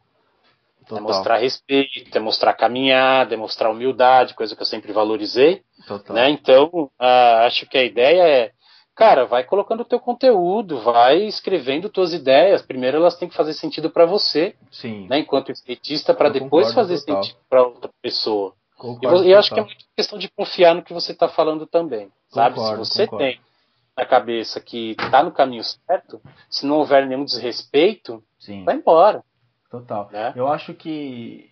Total. É mostrar respeito, é mostrar caminhar, é mostrar humildade, coisa que eu sempre valorizei. Total. Né? Então, uh, acho que a ideia é, cara, vai colocando o teu conteúdo, vai escrevendo tuas ideias. Primeiro elas têm que fazer sentido para você, Sim. Né? enquanto skatista, para depois fazer total. sentido para outra pessoa. Concordo, e eu acho que é muito questão de confiar no que você está falando também, sabe? Concordo, Se você concordo. tem na cabeça que está no caminho certo, se não houver nenhum desrespeito, Sim. vai embora. Total. Né? Eu acho que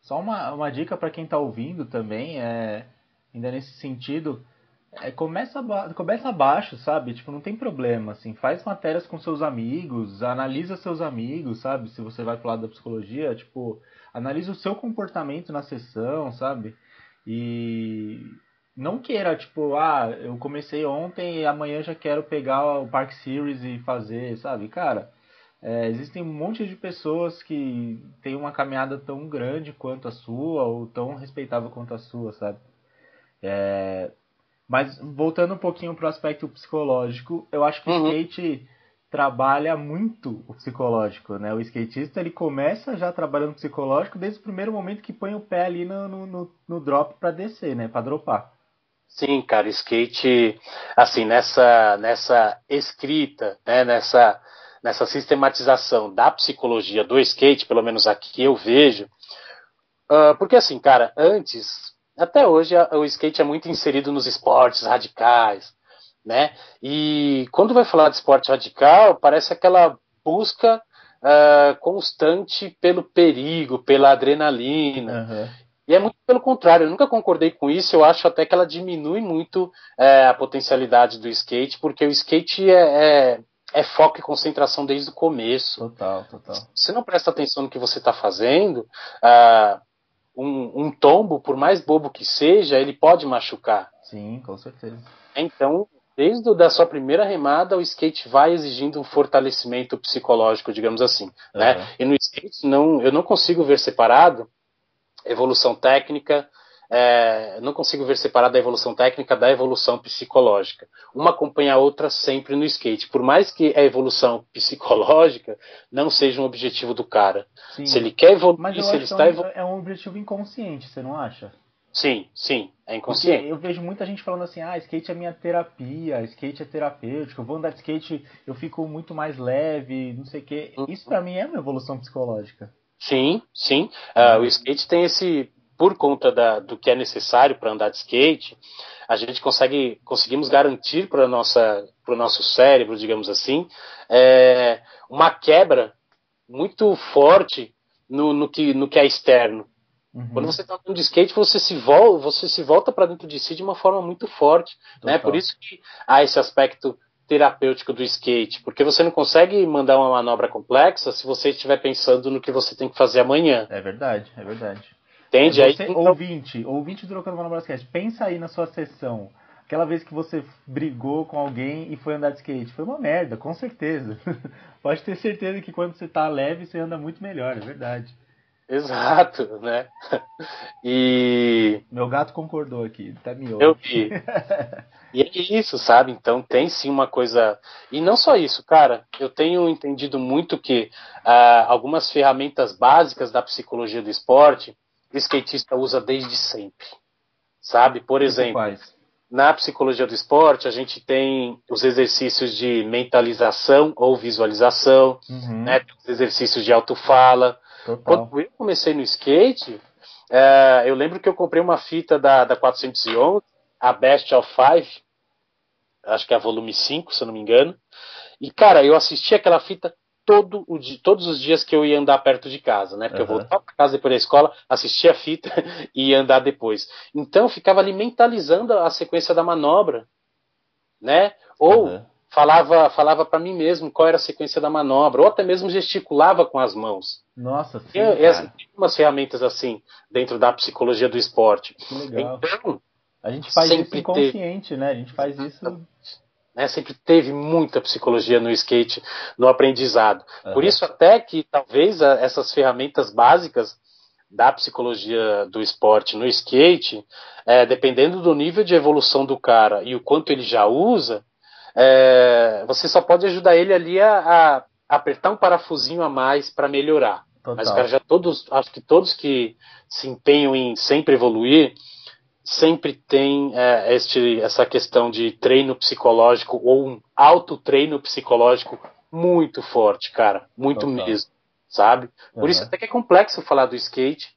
só uma, uma dica para quem está ouvindo também é ainda nesse sentido é, começa começa abaixo, sabe? Tipo, não tem problema, assim, faz matérias com seus amigos, analisa seus amigos, sabe? Se você vai pro lado da psicologia, tipo, analisa o seu comportamento na sessão, sabe? E não queira, tipo, ah, eu comecei ontem e amanhã já quero pegar o Park Series e fazer, sabe? Cara, é, existem um monte de pessoas que têm uma caminhada tão grande quanto a sua, ou tão respeitável quanto a sua, sabe? É, mas voltando um pouquinho para o aspecto psicológico, eu acho que uhum. o skate trabalha muito o psicológico, né? O skatista ele começa já trabalhando psicológico desde o primeiro momento que põe o pé ali no, no, no drop para descer, né? Para dropar. Sim, cara, skate, assim, nessa, nessa escrita, né, nessa nessa sistematização da psicologia do skate, pelo menos aqui eu vejo. Uh, porque assim, cara, antes, até hoje, o skate é muito inserido nos esportes radicais, né? E quando vai falar de esporte radical, parece aquela busca uh, constante pelo perigo, pela adrenalina. Uhum. E é muito pelo contrário, eu nunca concordei com isso, eu acho até que ela diminui muito é, a potencialidade do skate, porque o skate é, é, é foco e concentração desde o começo. Total, total. Se não presta atenção no que você está fazendo, uh, um, um, tombo, por mais bobo que seja, ele pode machucar. Sim, com certeza. Então, desde a sua primeira remada, o skate vai exigindo um fortalecimento psicológico, digamos assim. Uhum. Né? E no skate, não, eu não consigo ver separado evolução técnica, é, não consigo ver separada a evolução técnica da evolução psicológica. Uma acompanha a outra sempre no skate. Por mais que a evolução psicológica não seja um objetivo do cara. Sim. Se ele quer evoluir, se ele está evoluindo. É um objetivo inconsciente, você não acha? Sim, sim, é inconsciente. Porque eu vejo muita gente falando assim, ah, skate é minha terapia, skate é terapêutico, eu vou andar de skate, eu fico muito mais leve, não sei o quê. Uhum. Isso para mim é uma evolução psicológica. Sim, sim. Uh, o skate tem esse por conta da, do que é necessário para andar de skate, a gente consegue conseguimos garantir para nossa para o nosso cérebro, digamos assim, é, uma quebra muito forte no, no, que, no que é externo. Uhum. Quando você está andando de skate, você se volta, você se volta para dentro de si de uma forma muito forte, né? Por isso que há esse aspecto terapêutico do skate, porque você não consegue mandar uma manobra complexa se você estiver pensando no que você tem que fazer amanhã. É verdade, é verdade. Entende? Você, aí, então... Ouvinte, ouvinte do Trocando Bola Basquete, pensa aí na sua sessão. Aquela vez que você brigou com alguém e foi andar de skate. Foi uma merda, com certeza. Pode ter certeza que quando você tá leve, você anda muito melhor, é verdade. Exato, né? E. Meu gato concordou aqui, tá me ouvindo. Eu vi. e é isso, sabe? Então tem sim uma coisa. E não só isso, cara. Eu tenho entendido muito que uh, algumas ferramentas básicas da psicologia do esporte o skatista usa desde sempre. Sabe? Por exemplo, na psicologia do esporte, a gente tem os exercícios de mentalização ou visualização, uhum. né? os exercícios de autofala. Total. Quando eu comecei no skate, é, eu lembro que eu comprei uma fita da, da 411, a Best of Five, acho que é a volume 5, se eu não me engano. E, cara, eu assisti aquela fita todo o dia, todos os dias que eu ia andar perto de casa, né? Porque uhum. eu voltava para casa depois da escola, assistia a fita e ia andar depois. Então eu ficava ali mentalizando a sequência da manobra, né? Ou uhum. falava falava para mim mesmo qual era a sequência da manobra, ou até mesmo gesticulava com as mãos. Nossa, sim. Tem umas ferramentas assim dentro da psicologia do esporte. Que legal. Então, a gente faz isso inconsciente, né? A gente faz isso né, sempre teve muita psicologia no skate, no aprendizado. Uhum. Por isso até que talvez a, essas ferramentas básicas da psicologia do esporte no skate, é, dependendo do nível de evolução do cara e o quanto ele já usa, é, você só pode ajudar ele ali a, a apertar um parafusinho a mais para melhorar. Total. Mas cara já todos, acho que todos que se empenham em sempre evoluir, sempre tem é, este, essa questão de treino psicológico ou um autotreino psicológico muito forte, cara. Muito Total. mesmo, sabe? Por uhum. isso até que é complexo falar do skate,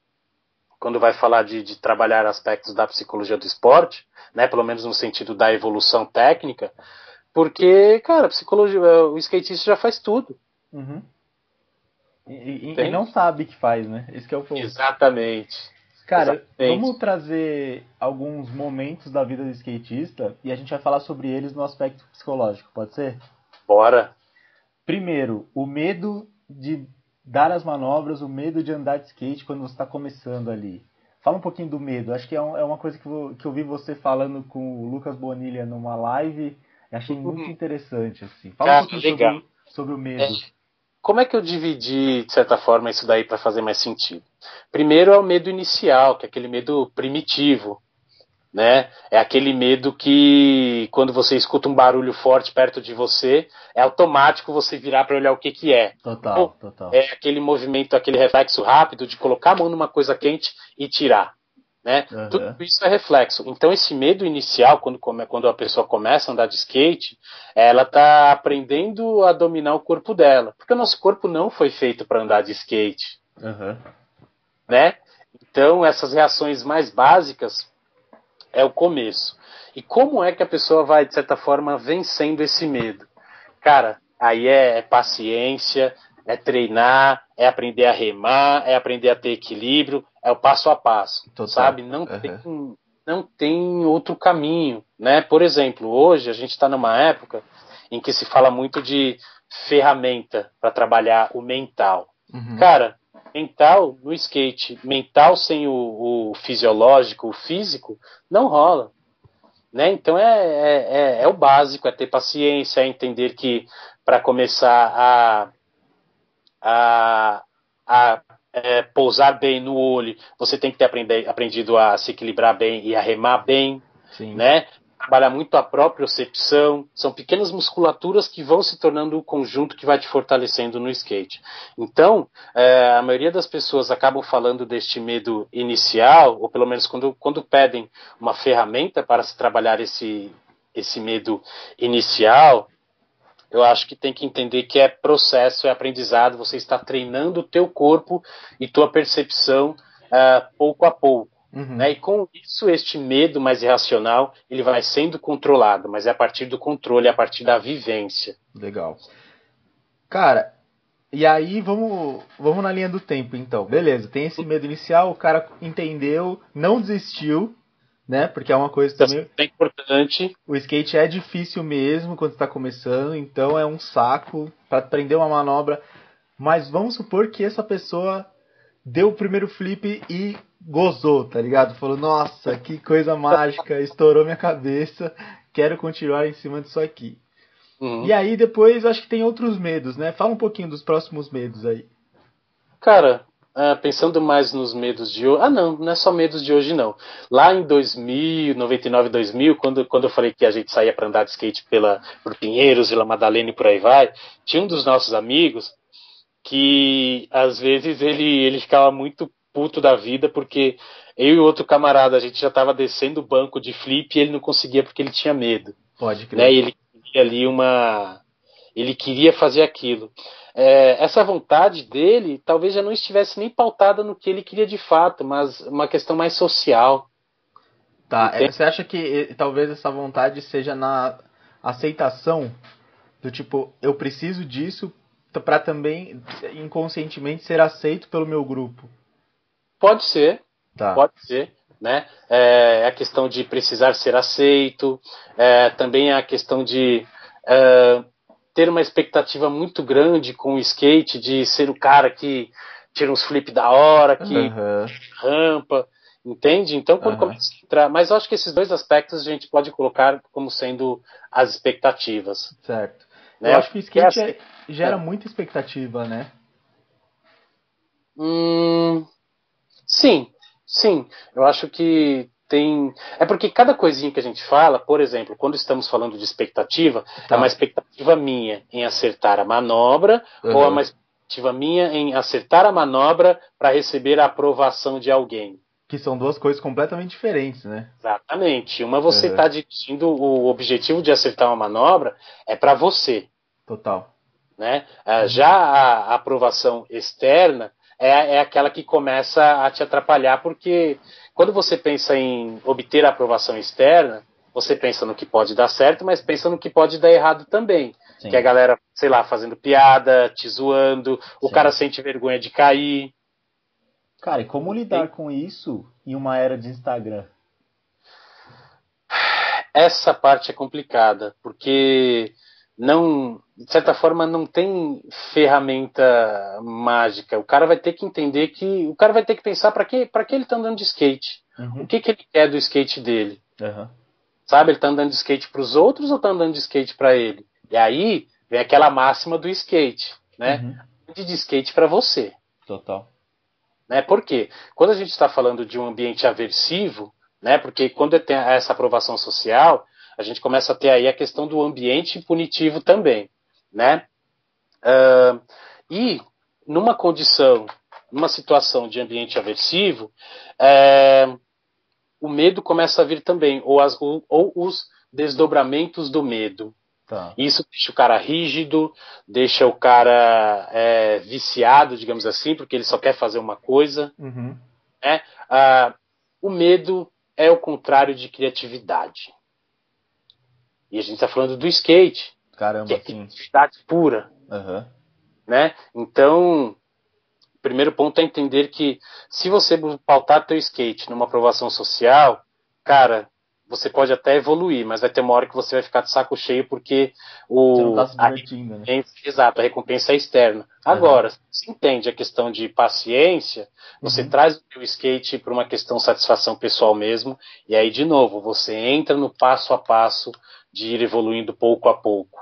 quando vai falar de, de, trabalhar aspectos da psicologia do esporte, né? Pelo menos no sentido da evolução técnica, porque, cara, psicologia, o skatista já faz tudo. Uhum. E, e, e, não sabe que faz, né? Esse é o ponto. Exatamente. Cara, Exatamente. vamos trazer alguns momentos da vida do skatista e a gente vai falar sobre eles no aspecto psicológico, pode ser? Bora! Primeiro, o medo de dar as manobras, o medo de andar de skate quando você está começando ali. Fala um pouquinho do medo. Acho que é, um, é uma coisa que, eu, que eu vi você falando com o Lucas Bonilha numa live. Achei muito uhum. interessante. Assim. Fala Cara, um pouquinho sobre, sobre, o medo. É como é que eu dividi, de certa forma, isso daí para fazer mais sentido? Primeiro é o medo inicial, que é aquele medo primitivo, né? É aquele medo que quando você escuta um barulho forte perto de você, é automático você virar para olhar o que que é. Total, total. É aquele movimento, aquele reflexo rápido de colocar a mão numa coisa quente e tirar. Né? Uhum. Tudo isso é reflexo. Então, esse medo inicial, quando, quando a pessoa começa a andar de skate, ela está aprendendo a dominar o corpo dela. Porque o nosso corpo não foi feito para andar de skate. Uhum. Né? Então, essas reações mais básicas é o começo. E como é que a pessoa vai, de certa forma, vencendo esse medo? Cara, aí é, é paciência, é treinar, é aprender a remar, é aprender a ter equilíbrio, é o passo a passo, Total. sabe? Não, uhum. tem, não tem outro caminho, né? Por exemplo, hoje a gente está numa época em que se fala muito de ferramenta para trabalhar o mental. Uhum. Cara, mental no skate, mental sem o, o, fisiológico, o físico, não rola. Né? Então é, é, é, é o básico, é ter paciência, é entender que para começar a, a, a é, pousar bem no olho, você tem que ter aprender, aprendido a se equilibrar bem e a remar bem, Sim. né? Trabalhar muito a propriocepção, são pequenas musculaturas que vão se tornando o conjunto que vai te fortalecendo no skate. Então, é, a maioria das pessoas acabam falando deste medo inicial, ou pelo menos quando, quando pedem uma ferramenta para se trabalhar esse, esse medo inicial, eu acho que tem que entender que é processo, é aprendizado, você está treinando o teu corpo e tua percepção uh, pouco a pouco. Uhum. Né? E com isso, este medo mais irracional, ele vai sendo controlado, mas é a partir do controle, é a partir da vivência. Legal. Cara, e aí vamos, vamos na linha do tempo então. Beleza, tem esse medo inicial, o cara entendeu, não desistiu, né? Porque é uma coisa também. É importante. O skate é difícil mesmo quando está começando, então é um saco para aprender uma manobra. Mas vamos supor que essa pessoa deu o primeiro flip e gozou, tá ligado? Falou, nossa, que coisa mágica, estourou minha cabeça, quero continuar em cima disso aqui. Uhum. E aí depois acho que tem outros medos, né? Fala um pouquinho dos próximos medos aí. Cara, ah, pensando mais nos medos de hoje. Ah, não, não é só medos de hoje, não. Lá em 2000, 99, 2000, quando, quando eu falei que a gente saía para andar de skate pela, por Pinheiros, Vila Madalena e por aí vai, tinha um dos nossos amigos que às vezes ele, ele ficava muito puto da vida porque eu e outro camarada, a gente já estava descendo o banco de flip e ele não conseguia porque ele tinha medo. Pode crer. Né? E ele queria ali uma. Ele queria fazer aquilo é, essa vontade dele talvez já não estivesse nem pautada no que ele queria de fato, mas uma questão mais social. Tá, é, você acha que talvez essa vontade seja na aceitação do tipo, eu preciso disso, para também inconscientemente ser aceito pelo meu grupo. Pode ser, tá. pode ser, né? É, é a questão de precisar ser aceito, é, também é a questão de é, ter uma expectativa muito grande com o skate, de ser o cara que tira uns flip da hora, que uhum. rampa, entende? Então, quando uhum. começa a entrar. Mas eu acho que esses dois aspectos a gente pode colocar como sendo as expectativas. Certo. Né? Eu acho que o skate é, gera é. muita expectativa, né? Hum, sim, sim. Eu acho que tem. É porque cada coisinha que a gente fala, por exemplo, quando estamos falando de expectativa, tá. é uma expectativa minha em acertar a manobra uhum. ou é uma expectativa minha em acertar a manobra para receber a aprovação de alguém. Que são duas coisas completamente diferentes, né? Exatamente. Uma você está uhum. dirigindo o objetivo de acertar uma manobra é para você. Total. Né? Uhum. Já a, aprovação externa é, é aquela que começa a te atrapalhar, porque quando você pensa em obter a aprovação externa, você pensa no que pode dar certo, mas pensa no que pode dar errado também. Sim. Que a galera, sei lá, fazendo piada, te zoando, o Sim. cara sente vergonha de cair. Cara, e como lidar com isso em uma era de Instagram? Essa parte é complicada, porque não, de certa forma, não tem ferramenta mágica. O cara vai ter que entender que. O cara vai ter que pensar para que, que ele está andando de skate. Uhum. O que, que ele quer do skate dele? Uhum. Sabe, ele está andando de skate para os outros ou está andando de skate para ele? E aí vem aquela máxima do skate, né? Uhum. De skate para você. Total. Né? Por quê? Quando a gente está falando de um ambiente aversivo, né? Porque quando tem essa aprovação social, a gente começa a ter aí a questão do ambiente punitivo também, né? Uh, e numa condição, numa situação de ambiente aversivo, é, o medo começa a vir também, ou, as, ou, ou os desdobramentos do medo, Tá. Isso deixa o cara rígido, deixa o cara é, viciado, digamos assim, porque ele só quer fazer uma coisa. Uhum. Né? Ah, o medo é o contrário de criatividade. E a gente está falando do skate. Caramba, que é criatividade pura. Uhum. Né? Então, o primeiro ponto é entender que se você pautar teu skate numa aprovação social, cara, você pode até evoluir, mas vai ter uma hora que você vai ficar de saco cheio porque o tá se divertindo, a, né? exato, a recompensa é externa. Agora, uhum. se entende a questão de paciência, você uhum. traz o seu skate para uma questão de satisfação pessoal mesmo, e aí de novo, você entra no passo a passo de ir evoluindo pouco a pouco.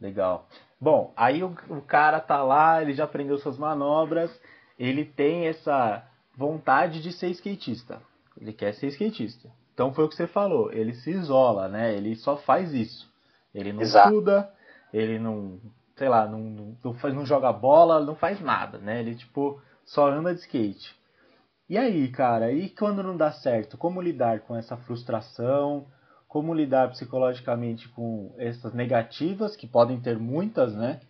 Legal. Bom, aí o, o cara tá lá, ele já aprendeu suas manobras, ele tem essa vontade de ser skatista. Ele quer ser skatista. Então foi o que você falou, ele se isola, né? Ele só faz isso. Ele não Exato. estuda, ele não, sei lá, não, não, faz, não joga bola, não faz nada, né? Ele tipo só anda de skate. E aí, cara, e quando não dá certo, como lidar com essa frustração? Como lidar psicologicamente com essas negativas, que podem ter muitas, né?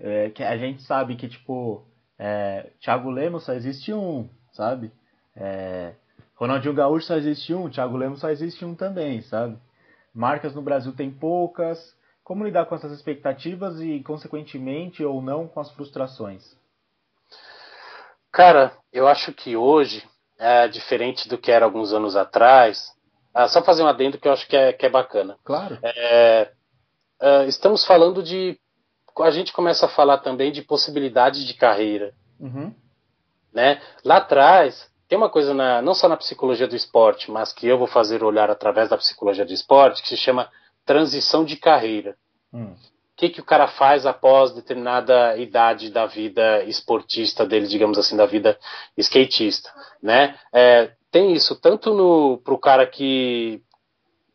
É, que a gente sabe que, tipo, é, Thiago Lemos só existe um, sabe? É, Ronaldinho Gaúcho só existe um, Thiago Lemos só existe um também, sabe? Marcas no Brasil tem poucas. Como lidar com essas expectativas e, consequentemente, ou não, com as frustrações? Cara, eu acho que hoje, é diferente do que era alguns anos atrás, ah, só fazer um adendo que eu acho que é, que é bacana. Claro. É, é, estamos falando de. A gente começa a falar também de possibilidades de carreira. Uhum. Né? Lá atrás, tem uma coisa na, não só na psicologia do esporte, mas que eu vou fazer olhar através da psicologia do esporte, que se chama transição de carreira. Hum. O que, que o cara faz após determinada idade da vida esportista dele, digamos assim, da vida skatista, né? É, tem isso tanto para o cara que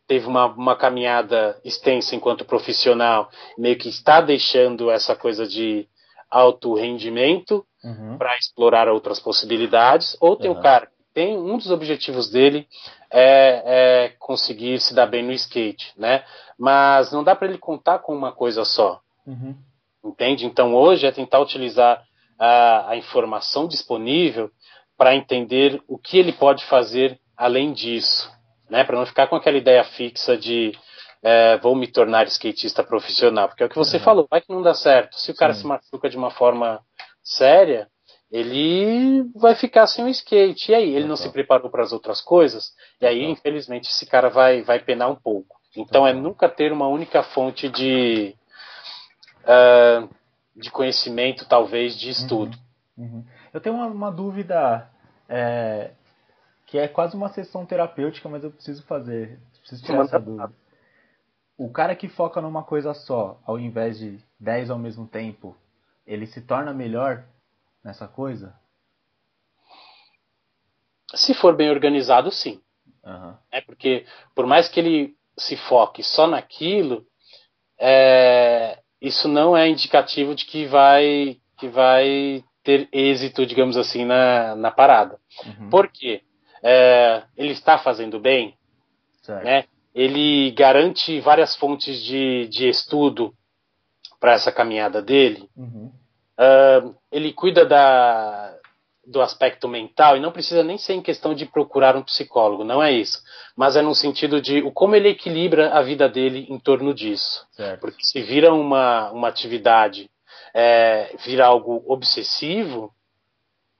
teve uma, uma caminhada extensa enquanto profissional, meio que está deixando essa coisa de alto rendimento uhum. para explorar outras possibilidades, ou tem uhum. o cara que tem um dos objetivos dele é, é, conseguir se dar bem no skate, né? Mas não dá para ele contar com uma coisa só, uhum. entende? Então hoje é tentar utilizar a, a informação disponível para entender o que ele pode fazer além disso, né? Para não ficar com aquela ideia fixa de é, vou me tornar skatista profissional, porque é o que você uhum. falou, vai que não dá certo. Se o cara Sim. se machuca de uma forma séria, ele vai ficar sem o skate. E aí, ele não se preparou para as outras coisas, e aí, infelizmente, esse cara vai, vai penar um pouco. Então, é nunca ter uma única fonte de, uh, de conhecimento, talvez, de estudo. Uhum. Eu tenho uma, uma dúvida é, que é quase uma sessão terapêutica, mas eu preciso fazer, preciso tirar essa dúvida. O cara que foca numa coisa só, ao invés de 10 ao mesmo tempo, ele se torna melhor nessa coisa? Se for bem organizado, sim. Uhum. É porque, por mais que ele se foque só naquilo, é, isso não é indicativo de que vai, que vai ter êxito, digamos assim, na, na parada. Uhum. Por quê? É, ele está fazendo bem, certo. né? ele garante várias fontes de, de estudo para essa caminhada dele. Uhum. Uh, ele cuida da, do aspecto mental e não precisa nem ser em questão de procurar um psicólogo, não é isso. Mas é no sentido de o como ele equilibra a vida dele em torno disso. Certo. Porque se vira uma, uma atividade, é, vira algo obsessivo,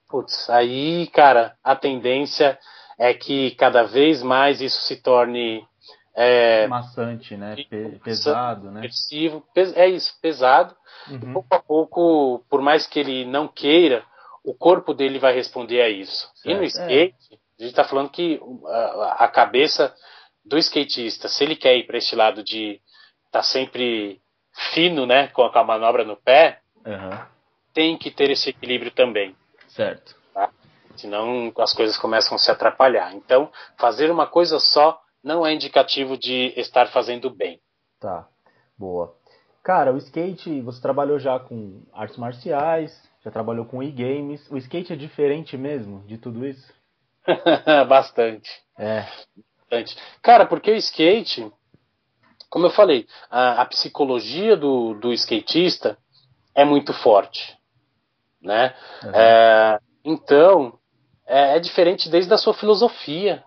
putz, aí, cara, a tendência é que cada vez mais isso se torne é, maçante, né? pesado, né? é isso, pesado. Uhum. pouco a pouco, por mais que ele não queira, o corpo dele vai responder a isso. Certo. E no skate, é. a gente está falando que a, a, cabeça do skatista, se ele quer ir para esse lado de estar tá sempre fino, né, com a, com a manobra no pé, uhum. tem que ter esse equilíbrio também. Certo. Tá? Senão as coisas começam a se atrapalhar. Então, fazer uma coisa só não é indicativo de estar fazendo bem. Tá, boa. Cara, o skate, você trabalhou já com artes marciais, já trabalhou com e-games. O skate é diferente mesmo de tudo isso? Bastante. É. Bastante. Cara, porque o skate, como eu falei, a, a psicologia do, do skatista é muito forte. Né? Uhum. É, então, é, é diferente desde a sua filosofia.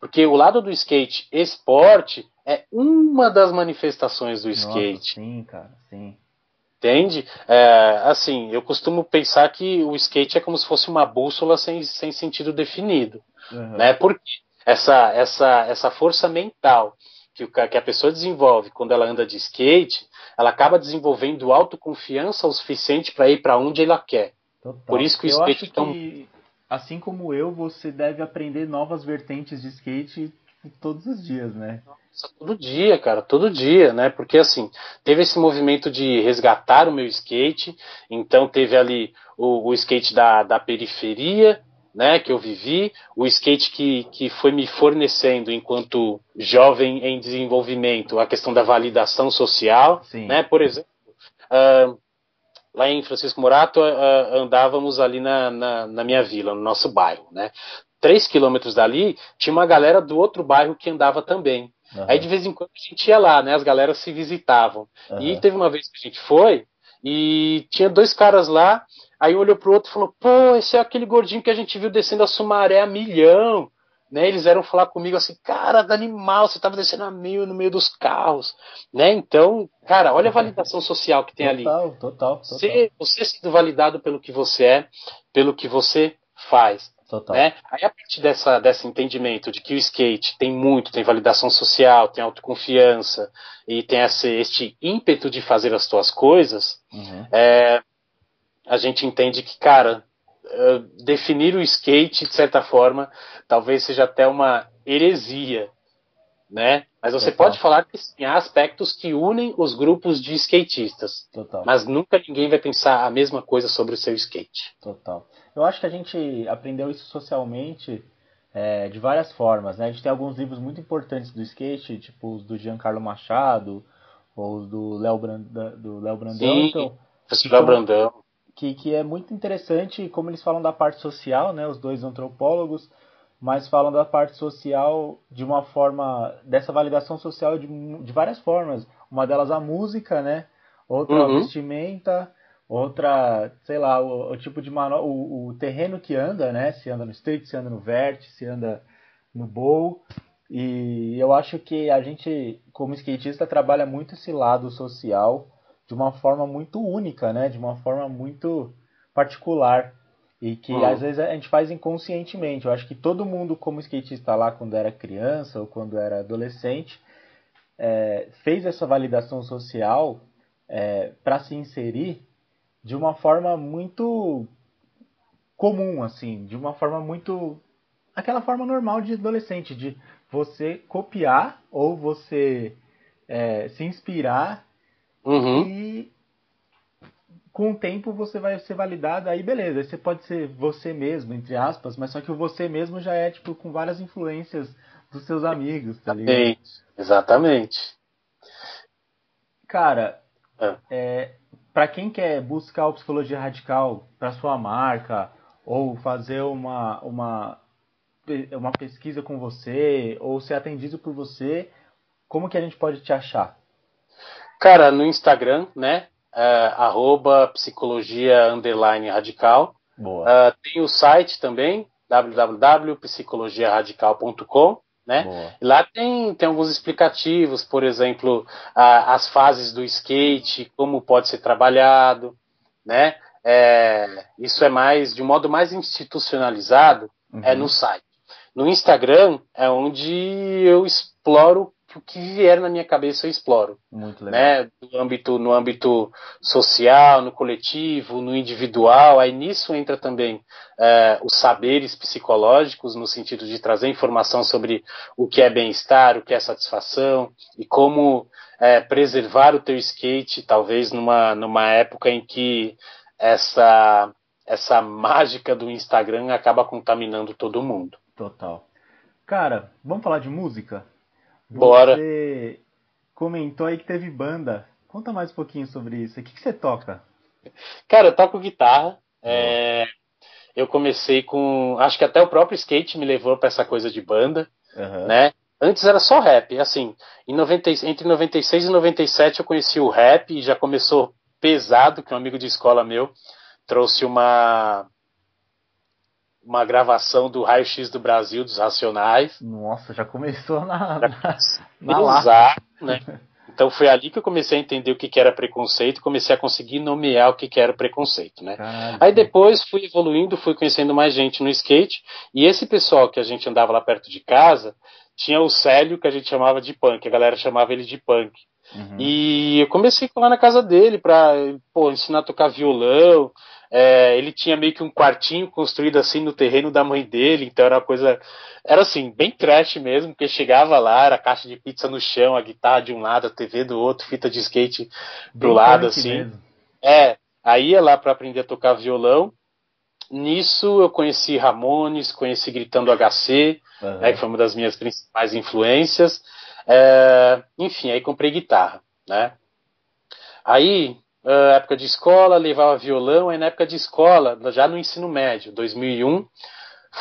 Porque o lado do skate esporte é uma das manifestações do Nossa, skate. Sim, cara, sim. Entende? É, assim, eu costumo pensar que o skate é como se fosse uma bússola sem, sem sentido definido. Uhum. Né? Porque essa, essa, essa força mental que, o, que a pessoa desenvolve quando ela anda de skate, ela acaba desenvolvendo autoconfiança o suficiente para ir para onde ela quer. Total. Por isso que o eu skate acho tão... que assim como eu, você deve aprender novas vertentes de skate todos os dias, né? Nossa, todo dia, cara, todo dia, né? Porque assim, teve esse movimento de resgatar o meu skate, então teve ali o, o skate da, da periferia, né, que eu vivi, o skate que, que foi me fornecendo enquanto jovem em desenvolvimento, a questão da validação social, Sim. né, por exemplo, uh, lá em Francisco Morato, uh, andávamos ali na, na, na, minha vila, no nosso bairro, né? Três quilômetros dali, tinha uma galera do outro bairro que andava também. Uhum. Aí de vez em quando a gente ia lá, né? As galeras se visitavam. Uhum. E teve uma vez que a gente foi e tinha dois caras lá, aí um olhou pro outro e falou: "Pô, esse é aquele gordinho que a gente viu descendo a Sumaré a milhão" né? Eles eram falar comigo assim, cara, animal, você estava descendo a mil no meio dos carros, né? Então, cara, olha a validação social que tem total, ali. Total, total. Você, você sendo validado pelo que você é, pelo que você faz. Total. Né? Aí a partir dessa, desse entendimento de que o skate tem muito, tem validação social, tem autoconfiança e tem esse, este ímpeto de fazer as suas coisas, uhum. é, a gente entende que, cara, eh, definir o skate, de certa forma, talvez seja até uma heresia, né? Mas você Total. pode falar que sim, há aspectos que unem os grupos de skatistas. Total. Mas nunca ninguém vai pensar a mesma coisa sobre o seu skate. Total. Eu acho que a gente aprendeu isso socialmente é, de várias formas, né? A gente tem alguns livros muito importantes do skate, tipo os do Giancarlo Machado, ou os do Léo Brandão. Do Léo Brandão. Sim, então, Léo Brandão que, que é muito interessante como eles falam da parte social, né, os dois antropólogos, mas falam da parte social de uma forma, dessa validação social de, de várias formas. Uma delas a música, né, outra uhum. a vestimenta, outra, sei lá, o, o tipo de mano, o, o, terreno que anda, né, se anda no street, se anda no vert, se anda no bowl. E eu acho que a gente, como skatista, trabalha muito esse lado social de uma forma muito única, né? De uma forma muito particular. E que uhum. às vezes a gente faz inconscientemente. Eu acho que todo mundo, como skatista lá quando era criança ou quando era adolescente, é, fez essa validação social é, para se inserir de uma forma muito comum, assim, de uma forma muito. aquela forma normal de adolescente, de você copiar ou você é, se inspirar uhum. e com o tempo você vai ser validado, aí beleza, aí você pode ser você mesmo, entre aspas, mas só que o você mesmo já é tipo com várias influências dos seus amigos, tá ligado? Exatamente. Cara, é. é para quem quer buscar o psicologia radical para sua marca ou fazer uma, uma uma pesquisa com você ou ser atendido por você, como que a gente pode te achar? Cara, no Instagram, né? uh, arroba psicologia underline radical. Uh, tem o site também, www.psicologiaradical.com. Né? Lá tem, tem alguns explicativos, por exemplo, a, as fases do skate, como pode ser trabalhado, né? É, isso é mais, de um modo mais institucionalizado, uhum. é no site. No Instagram é onde eu exploro o que vier na minha cabeça eu exploro. Muito legal. Né? No, âmbito, no âmbito social, no coletivo, no individual. Aí nisso entra também é, os saberes psicológicos, no sentido de trazer informação sobre o que é bem-estar, o que é satisfação e como é, preservar o teu skate, talvez numa, numa época em que essa, essa mágica do Instagram acaba contaminando todo mundo. Total. Cara, vamos falar de música? Bora. Você comentou aí que teve banda. Conta mais um pouquinho sobre isso. O que, que você toca? Cara, eu toco guitarra. É, eu comecei com. Acho que até o próprio skate me levou para essa coisa de banda. Uhum. Né? Antes era só rap. Assim, em 90, entre 96 e 97 eu conheci o rap e já começou pesado, que um amigo de escola meu trouxe uma uma gravação do Raio X do Brasil, dos Racionais. Nossa, já começou na, na, na né? Então foi ali que eu comecei a entender o que, que era preconceito, comecei a conseguir nomear o que, que era preconceito, né? Aí depois fui evoluindo, fui conhecendo mais gente no skate, e esse pessoal que a gente andava lá perto de casa, tinha o Célio, que a gente chamava de punk, a galera chamava ele de punk. Uhum. E eu comecei lá na casa dele para ensinar a tocar violão, é, ele tinha meio que um quartinho construído assim no terreno da mãe dele, então era uma coisa. Era assim, bem trash mesmo, porque chegava lá, era caixa de pizza no chão, a guitarra de um lado, a TV do outro, fita de skate do bem lado, assim. Mesmo. É, aí ia lá para aprender a tocar violão. Nisso eu conheci Ramones, conheci Gritando HC, uhum. né, que foi uma das minhas principais influências. É, enfim, aí comprei guitarra, né? Aí uh, época de escola, levava violão, aí na época de escola, já no ensino médio, 2001,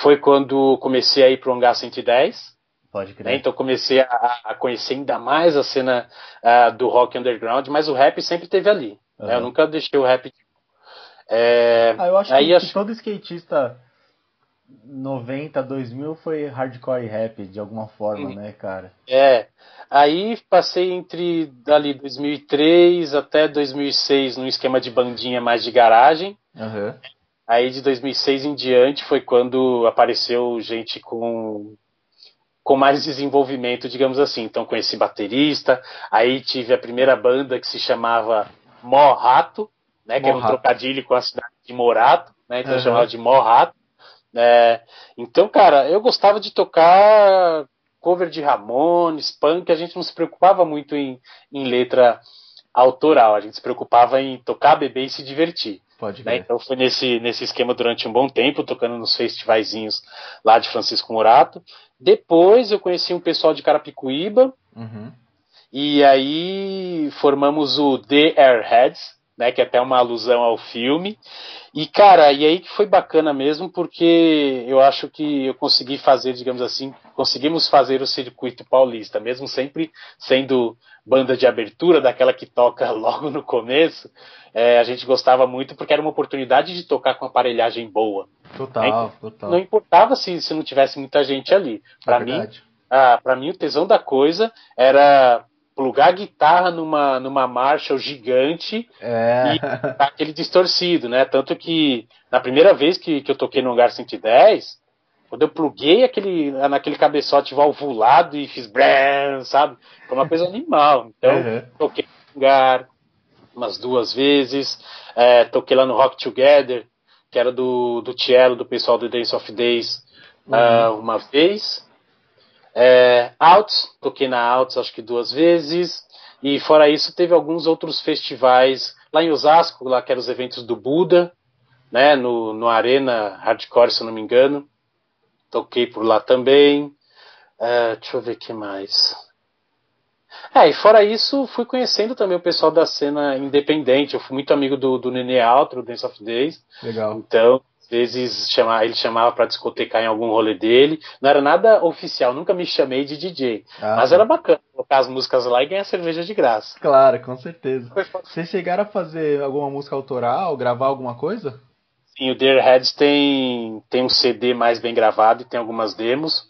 foi quando comecei a ir para o Hangar 110. Pode crer. Né? Então comecei a, a, conhecer ainda mais a cena uh, do rock underground, mas o rap sempre teve ali. Uhum. Né? Eu nunca deixei o rap. É, ah, eu acho que, acho... que todo skatista 90, 2000 foi hardcore rap de alguma forma, hum. né, cara? É. Aí passei entre ali 2003 até 2006 num esquema de bandinha mais de garagem. Uhum. Aí de 2006 em diante foi quando apareceu gente com com mais desenvolvimento, digamos assim. Então conheci baterista, aí tive a primeira banda que se chamava Mó Rato, né, que era um trocadilho com a cidade de Morato, né, então uhum. chamava de Mó Rato. É, então, cara, eu gostava de tocar cover de Ramones, punk, a gente não se preocupava muito em, em letra autoral, a gente se preocupava em tocar, beber e se divertir. Pode né? Então foi nesse, nesse esquema durante um bom tempo, tocando nos festivaizinhos lá de Francisco Morato. Depois eu conheci um pessoal de Carapicuíba, uhum. e aí formamos o The Airheads, né, que é até uma alusão ao filme. E cara, e aí que foi bacana mesmo, porque eu acho que eu consegui fazer, digamos assim, conseguimos fazer o circuito paulista, mesmo sempre sendo banda de abertura, daquela que toca logo no começo. É, a gente gostava muito porque era uma oportunidade de tocar com aparelhagem boa. Total, total. Não importava se, se não tivesse muita gente ali. Para é mim, ah, para mim o tesão da coisa era plugar a guitarra numa, numa Marshall gigante é. e aquele distorcido, né? Tanto que na primeira vez que, que eu toquei no Hangar 110, quando eu pluguei aquele, naquele cabeçote valvulado e fiz brrr, sabe? Foi uma coisa animal. Então, uhum. toquei no Hangar umas duas vezes, é, toquei lá no Rock Together, que era do, do Cielo, do pessoal do Dance of Days, uhum. uh, uma vez. É, Alts, toquei na Alts acho que duas vezes. E fora isso, teve alguns outros festivais lá em Osasco, lá que eram os eventos do Buda, né, no, no Arena Hardcore, se eu não me engano. Toquei por lá também. Uh, deixa eu ver o que mais. É, e fora isso, fui conhecendo também o pessoal da cena independente. Eu fui muito amigo do, do Nenê Altro, Dance of Days. Legal. Então, vezes chama, ele chamava para discotecar em algum rolê dele. Não era nada oficial, nunca me chamei de DJ. Ah, mas era bacana colocar as músicas lá e ganhar cerveja de graça. Claro, com certeza. Vocês chegaram a fazer alguma música autoral, gravar alguma coisa? Sim, o Dear Heads tem, tem um CD mais bem gravado e tem algumas demos.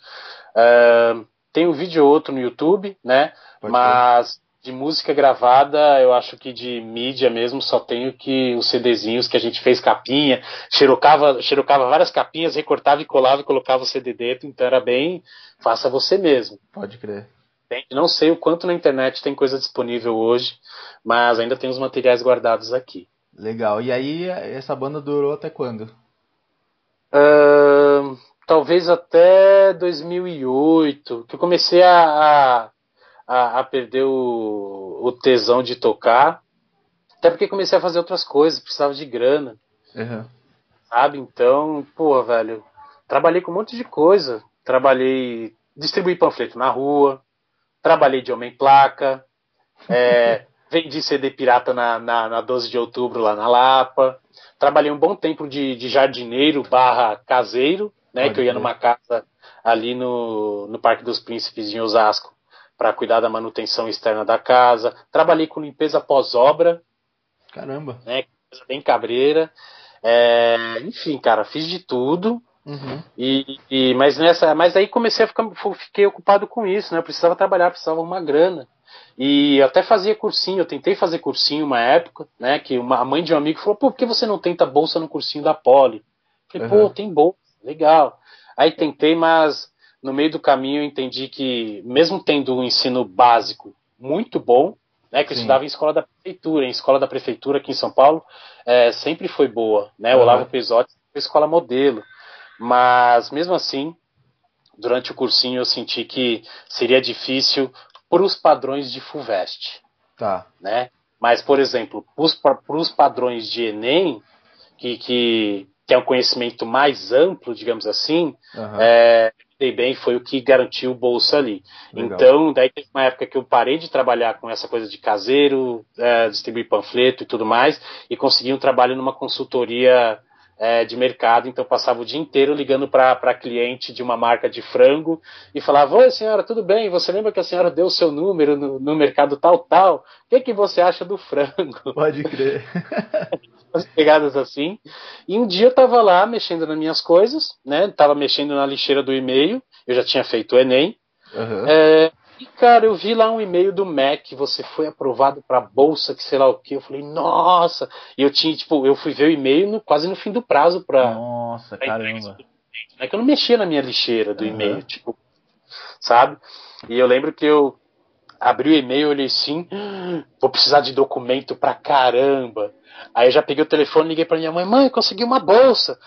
Uh, tem um vídeo ou outro no YouTube, né? Pode mas de música gravada, eu acho que de mídia mesmo só tenho que os CDzinhos que a gente fez capinha, xerocava, xerocava várias capinhas, recortava e colava e colocava o CD dentro, então era bem, faça você mesmo. Pode crer. Não sei o quanto na internet tem coisa disponível hoje, mas ainda tem os materiais guardados aqui. Legal. E aí, essa banda durou até quando? Uh, talvez até 2008, que eu comecei a, a a, a perder o, o, tesão de tocar. Até porque comecei a fazer outras coisas, precisava de grana. Uhum. Sabe? Então, pô, velho, trabalhei com um monte de coisa. Trabalhei, distribuí panfleto na rua, trabalhei de homem-placa, é, vendi CD pirata na, na, na 12 de outubro lá na Lapa. Trabalhei um bom tempo de, de jardineiro barra caseiro, né? Pode que eu ia numa casa ali no, no Parque dos Príncipes em Osasco para cuidar da manutenção externa da casa. Trabalhei com limpeza pós-obra. Caramba. Né, bem cabreira. É, enfim, cara, fiz de tudo. Uhum. E, e, mas nessa, mas aí comecei a ficar, fiquei ocupado com isso, né? Eu precisava trabalhar, precisava uma grana. E até fazia cursinho, eu tentei fazer cursinho uma época, né? Que uma, a mãe de um amigo falou, pô, por que você não tenta bolsa no cursinho da Poli? Falei, uhum. pô, tem bolsa, legal. Aí tentei, mas no meio do caminho eu entendi que, mesmo tendo um ensino básico muito bom, né, que eu Sim. estudava em escola da prefeitura, em escola da prefeitura aqui em São Paulo, é, sempre foi boa, né, uhum. Olavo Pesotti foi escola modelo, mas mesmo assim, durante o cursinho eu senti que seria difícil para os padrões de FUVEST, tá. né, mas, por exemplo, para os padrões de Enem, que, que, que, é um conhecimento mais amplo, digamos assim, uhum. é, dei bem foi o que garantiu o bolsa ali. Legal. Então, daí teve uma época que eu parei de trabalhar com essa coisa de caseiro, é, distribuir panfleto e tudo mais, e consegui um trabalho numa consultoria é, de mercado, então passava o dia inteiro ligando para cliente de uma marca de frango e falava: Oi, senhora, tudo bem? Você lembra que a senhora deu o seu número no, no mercado tal, tal? O que, que você acha do frango? Pode crer. As pegadas assim. E um dia eu estava lá mexendo nas minhas coisas, né? Tava mexendo na lixeira do e-mail, eu já tinha feito o Enem. Uhum. É, e, cara, eu vi lá um e-mail do MEC, você foi aprovado para bolsa, que sei lá o que. Eu falei, nossa! E eu tinha, tipo, eu fui ver o e-mail no, quase no fim do prazo para. Nossa, pra caramba. É que eu não mexia na minha lixeira do uhum. e-mail, tipo, sabe? E eu lembro que eu abri o e-mail, olhei assim, ah, vou precisar de documento pra caramba. Aí eu já peguei o telefone, liguei pra minha mãe, mãe, consegui uma bolsa.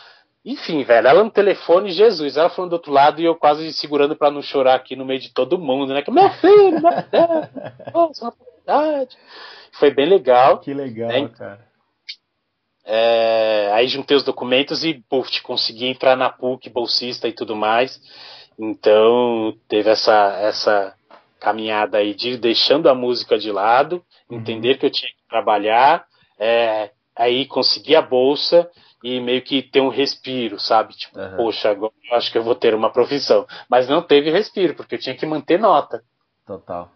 Enfim, velho, ela no telefone, Jesus, ela falando do outro lado e eu quase segurando para não chorar aqui no meio de todo mundo, né? Que meu filho, meu Deus, nossa, uma oportunidade. Foi bem legal. Que legal, né? cara. É, aí juntei os documentos e puf, consegui entrar na PUC, bolsista e tudo mais. Então teve essa, essa caminhada aí de deixando a música de lado, uhum. entender que eu tinha que trabalhar, é, aí conseguir a bolsa e meio que ter um respiro, sabe? Tipo, uhum. poxa, agora eu acho que eu vou ter uma profissão. Mas não teve respiro, porque eu tinha que manter nota. Total.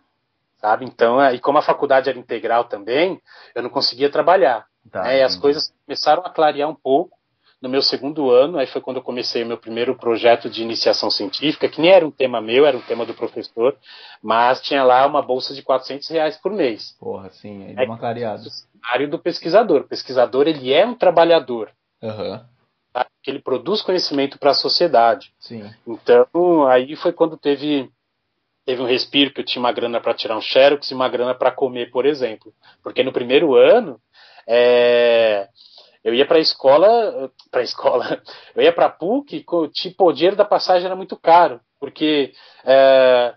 Sabe? Então, e como a faculdade era integral também, eu não conseguia trabalhar. Tá, né? E as coisas começaram a clarear um pouco no meu segundo ano, aí foi quando eu comecei o meu primeiro projeto de iniciação científica, que nem era um tema meu, era um tema do professor, mas tinha lá uma bolsa de 400 reais por mês. Porra, sim, aí deu uma clareada. área do pesquisador. O pesquisador, ele é um trabalhador. Uhum. Tá? Ele produz conhecimento para a sociedade. Sim. Então, aí foi quando teve teve um respiro que eu tinha uma grana para tirar um xerox e uma grana para comer, por exemplo. Porque no primeiro ano, é, eu ia para a escola, para escola, eu ia para PUC, tipo, o dinheiro da passagem era muito caro, porque é,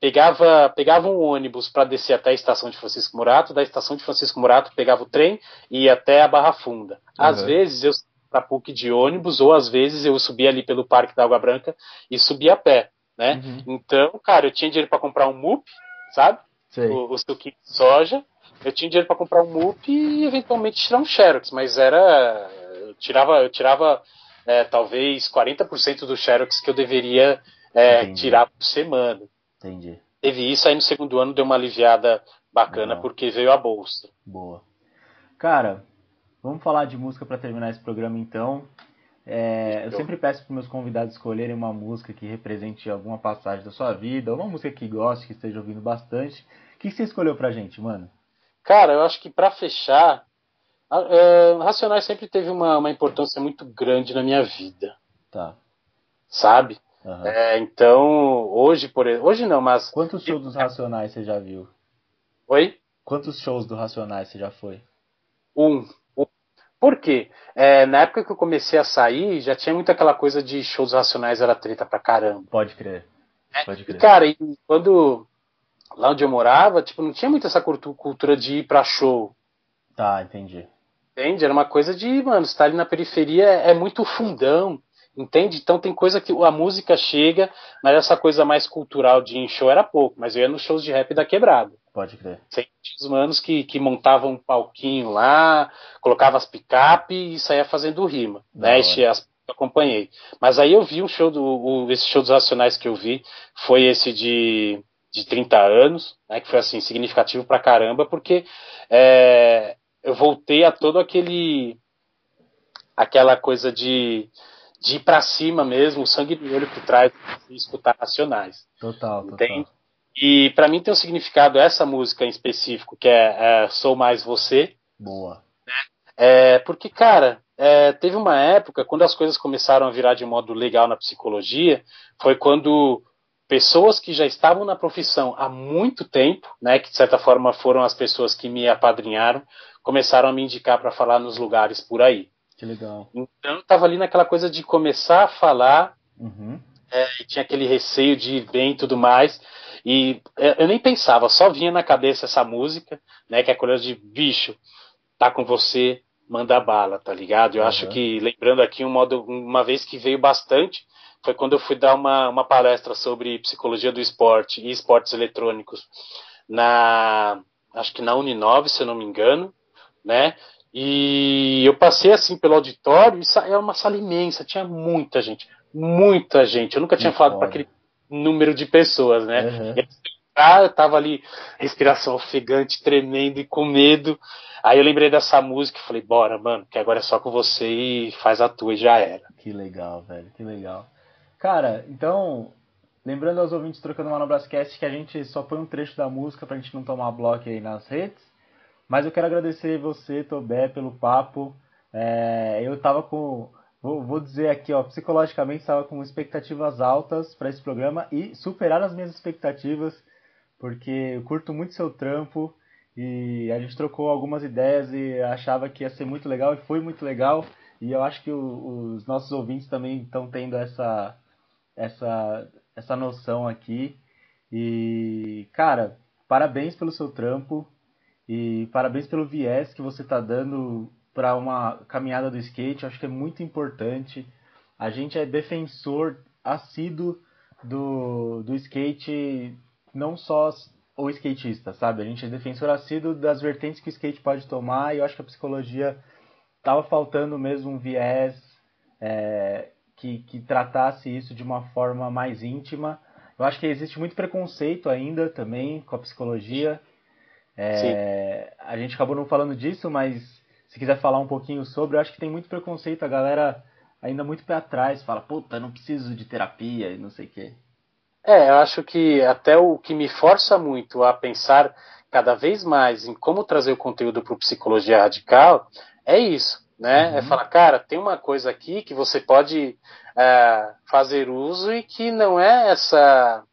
pegava, pegava um ônibus para descer até a estação de Francisco Murato, da estação de Francisco Murato pegava o trem e ia até a Barra Funda. Às uhum. vezes eu para PUC de ônibus, ou às vezes eu subia ali pelo Parque da Água Branca e subia a pé, né? Uhum. Então, cara, eu tinha dinheiro para comprar um MUP, sabe? Sei. O, o suquinho de soja, eu tinha dinheiro para comprar um MUP e eventualmente tirar um Xerox, mas era. Eu tirava, eu tirava é, talvez 40% do Xerox que eu deveria é, tirar por semana. Entendi. Teve isso, aí no segundo ano deu uma aliviada bacana Boa. porque veio a bolsa. Boa. Cara, vamos falar de música para terminar esse programa então. É, eu sempre peço para meus convidados escolherem uma música que represente alguma passagem da sua vida, ou uma música que goste, que esteja ouvindo bastante. O que você escolheu pra gente, mano? Cara, eu acho que para fechar, uh, Racionais sempre teve uma, uma, importância muito grande na minha vida. Tá. Sabe? Uhum. É, então, hoje, por hoje não, mas. Quantos shows dos Racionais você já viu? Oi? Quantos shows do Racionais você já foi? Um. Por quê? É, na época que eu comecei a sair, já tinha muito aquela coisa de shows racionais era treta pra caramba. Pode crer. É, Pode crer. E, cara, e quando lá onde eu morava, tipo, não tinha muito essa cultura de ir pra show. Tá, entendi. Entende? Era uma coisa de, mano, estar ali na periferia é, é muito fundão. Entende? Então tem coisa que a música chega, mas essa coisa mais cultural de ir em show era pouco. Mas eu ia nos shows de rap da quebrada. Pode crer. Os manos que, que montavam um palquinho lá, colocava as picape e saía fazendo rima. Da né? Este, as, acompanhei. Mas aí eu vi um show do. O, esse show dos Racionais que eu vi foi esse de de 30 anos, né, que foi assim significativo pra caramba, porque é, eu voltei a todo aquele aquela coisa de, de ir para cima mesmo, o sangue no olho por trás de escutar nacionais. Total, total. E para mim tem um significado essa música em específico, que é, é Sou Mais Você. Boa. É, porque, cara, é, teve uma época, quando as coisas começaram a virar de modo legal na psicologia, foi quando pessoas que já estavam na profissão há muito tempo, né, que de certa forma foram as pessoas que me apadrinharam, começaram a me indicar para falar nos lugares por aí. Que legal. Então estava ali naquela coisa de começar a falar, uhum. é, e tinha aquele receio de ir bem e tudo mais. E é, eu nem pensava, só vinha na cabeça essa música, né, que é a coisa de bicho, tá com você, manda bala, tá ligado? Eu uhum. acho que, lembrando aqui um modo, uma vez que veio bastante, foi quando eu fui dar uma, uma palestra sobre psicologia do esporte e esportes eletrônicos na acho que na Uninove, se eu não me engano, né? E eu passei assim pelo auditório e é uma sala imensa, tinha muita gente, muita gente. Eu nunca tinha falado para aquele número de pessoas, né? Uhum. Eu tava ali, respiração ofegante, tremendo e com medo. Aí eu lembrei dessa música e falei, bora, mano, que agora é só com você e faz a tua e já era. Que legal, velho, que legal. Cara, então, lembrando aos ouvintes trocando uma no Brascast que a gente só põe um trecho da música pra gente não tomar bloco aí nas redes. Mas eu quero agradecer você, Tobé, pelo papo. É, eu tava com. Vou, vou, dizer aqui, ó, psicologicamente estava com expectativas altas para esse programa e superaram as minhas expectativas, porque eu curto muito seu trampo e a gente trocou algumas ideias e achava que ia ser muito legal e foi muito legal. E eu acho que o, os nossos ouvintes também estão tendo essa, essa, essa noção aqui. E, cara, parabéns pelo seu trampo e parabéns pelo viés que você está dando para uma caminhada do skate. Eu acho que é muito importante. A gente é defensor assíduo do, do skate, não só o skatista, sabe? A gente é defensor assíduo das vertentes que o skate pode tomar e eu acho que a psicologia estava faltando mesmo um viés é, que, que tratasse isso de uma forma mais íntima. Eu acho que existe muito preconceito ainda também com a psicologia. É, a gente acabou não falando disso, mas se quiser falar um pouquinho sobre, eu acho que tem muito preconceito. A galera ainda muito pé atrás, fala, puta, não preciso de terapia e não sei o quê. É, eu acho que até o que me força muito a pensar cada vez mais em como trazer o conteúdo para o Psicologia Radical é isso, né? É uhum. É falar, cara, tem uma coisa aqui que você pode é, fazer uso e que não é essa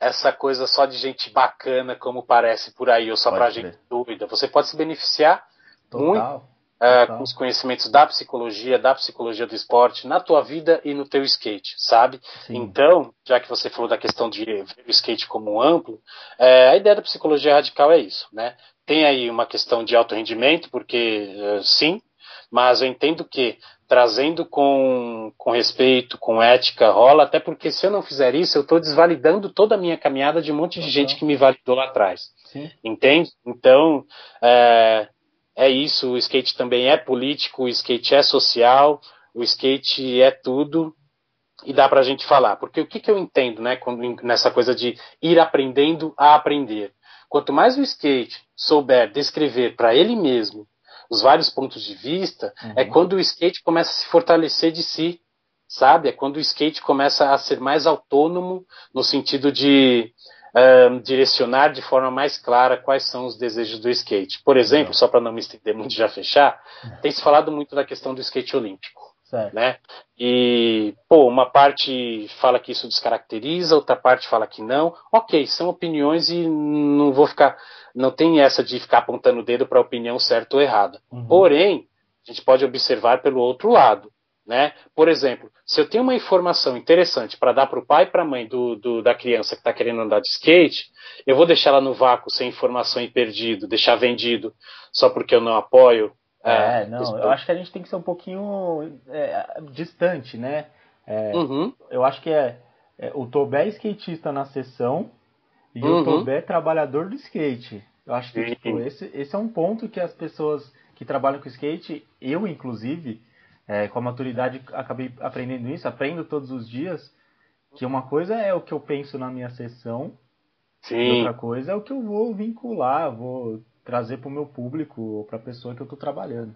essa coisa só de gente bacana como parece por aí, ou só para gente dúvida. Você pode se beneficiar Total. muito uh, com os conhecimentos da psicologia, da psicologia do esporte, na tua vida e no teu skate, sabe? Sim. Então, já que você falou da questão de ver o skate como amplo, uh, a ideia da psicologia radical é isso, né? Tem aí uma questão de alto rendimento, porque uh, sim, mas eu entendo que trazendo com, com respeito, com ética, rola, até porque se eu não fizer isso, eu estou desvalidando toda a minha caminhada de um monte de uhum. gente que me validou lá atrás. Sim. Entende? Então, é, é isso, o skate também é político, o skate é social, o skate é tudo, e dá para a gente falar. Porque o que, que eu entendo né, quando, nessa coisa de ir aprendendo a aprender? Quanto mais o skate souber descrever para ele mesmo os vários pontos de vista, uhum. é quando o skate começa a se fortalecer de si, sabe? É quando o skate começa a ser mais autônomo no sentido de um, direcionar de forma mais clara quais são os desejos do skate. Por exemplo, só para não me estender muito e já fechar, tem se falado muito da questão do skate olímpico. Certo. Né? E, pô, uma parte fala que isso descaracteriza, outra parte fala que não. Ok, são opiniões e não vou ficar. Não tem essa de ficar apontando o dedo para a opinião certa ou errada. Uhum. Porém, a gente pode observar pelo outro lado. Né? Por exemplo, se eu tenho uma informação interessante para dar para o pai e para a mãe do, do, da criança que está querendo andar de skate, eu vou deixar ela no vácuo sem informação e perdido, deixar vendido só porque eu não apoio. É, é não, eu acho que a gente tem que ser um pouquinho é, distante, né? É, uhum. Eu acho que é, é, o Tobé é skatista na sessão e uhum. o Tobé é trabalhador do skate. Eu acho que tipo, esse, esse é um ponto que as pessoas que trabalham com skate, eu inclusive, é, com a maturidade acabei aprendendo isso, aprendo todos os dias, que uma coisa é o que eu penso na minha sessão, Sim. e outra coisa é o que eu vou vincular, vou trazer para o meu público ou para a pessoa que eu estou trabalhando.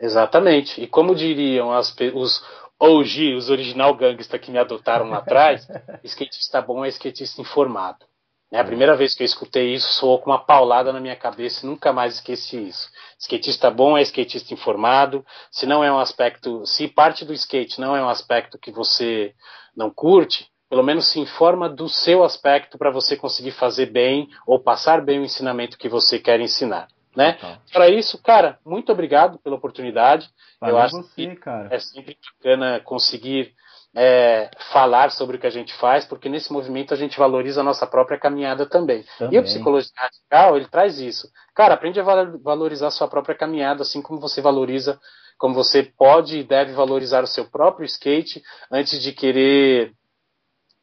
Exatamente. E como diriam as, os OG, os original gangsta que me adotaram lá atrás, skatista bom é skatista informado. Né? A primeira vez que eu escutei isso soou com uma paulada na minha cabeça e nunca mais esqueci isso. Skatista bom é skatista informado. Se não é um aspecto, se parte do skate não é um aspecto que você não curte, pelo menos se informa do seu aspecto para você conseguir fazer bem ou passar bem o ensinamento que você quer ensinar. Né? Para isso, cara, muito obrigado pela oportunidade. Valeu Eu acho você, que cara. é sempre bacana conseguir é, falar sobre o que a gente faz, porque nesse movimento a gente valoriza a nossa própria caminhada também. também. E a psicologia radical, ele traz isso. Cara, aprende a valorizar a sua própria caminhada, assim como você valoriza, como você pode e deve valorizar o seu próprio skate antes de querer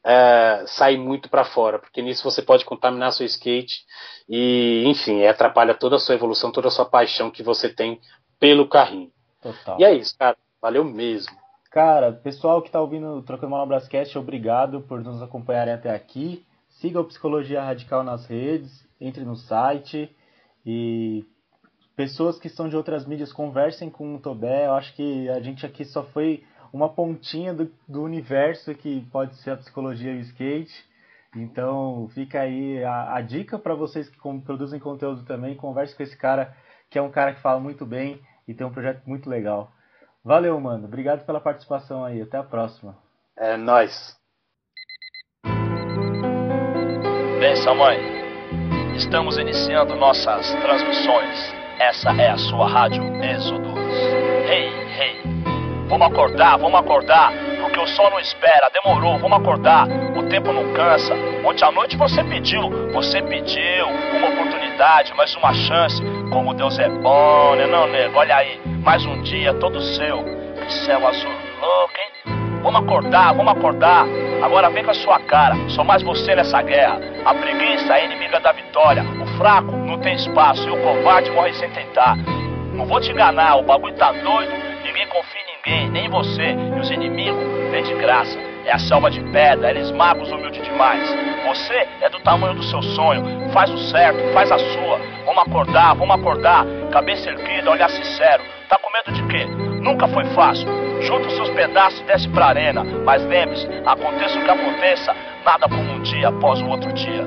é, sair muito para fora, porque nisso você pode contaminar seu skate e, enfim, atrapalha toda a sua evolução, toda a sua paixão que você tem pelo carrinho. Total. E é isso, cara. Valeu mesmo. Cara, pessoal que está ouvindo o Trocando Manobras obrigado por nos acompanharem até aqui. Siga o Psicologia Radical nas redes, entre no site e pessoas que estão de outras mídias conversem com o Tobé. Eu acho que a gente aqui só foi uma pontinha do, do universo que pode ser a psicologia e o skate. Então fica aí a, a dica para vocês que produzem conteúdo também. Converse com esse cara que é um cara que fala muito bem e tem um projeto muito legal. Valeu, mano. Obrigado pela participação aí. Até a próxima. É nóis. Bem, mãe, estamos iniciando nossas transmissões. Essa é a sua rádio Êxodos. Hey, hey, vamos acordar, vamos acordar, porque o sol não espera, demorou, vamos acordar, o tempo não cansa. Ontem à noite você pediu, você pediu uma oportunidade, mais uma chance. Como Deus é bom, né, não, nego? Olha aí, mais um dia todo seu. Que céu azul louco, hein? Vamos acordar, vamos acordar. Agora vem com a sua cara, só mais você nessa guerra. A preguiça é inimiga da vitória. O fraco não tem espaço e o covarde morre sem tentar. Não vou te enganar, o bagulho tá doido, ninguém confia em ninguém, nem você. E os inimigos vêm de graça. É a selva de pedra, eles magos humilde demais. Você é do tamanho do seu sonho. Faz o certo, faz a sua. Vamos acordar, vamos acordar. Cabeça erguida, olhar sincero. Tá com medo de quê? Nunca foi fácil. Junta os seus pedaços e desce pra arena. Mas lembre-se, aconteça o que aconteça, nada como um dia após o outro dia.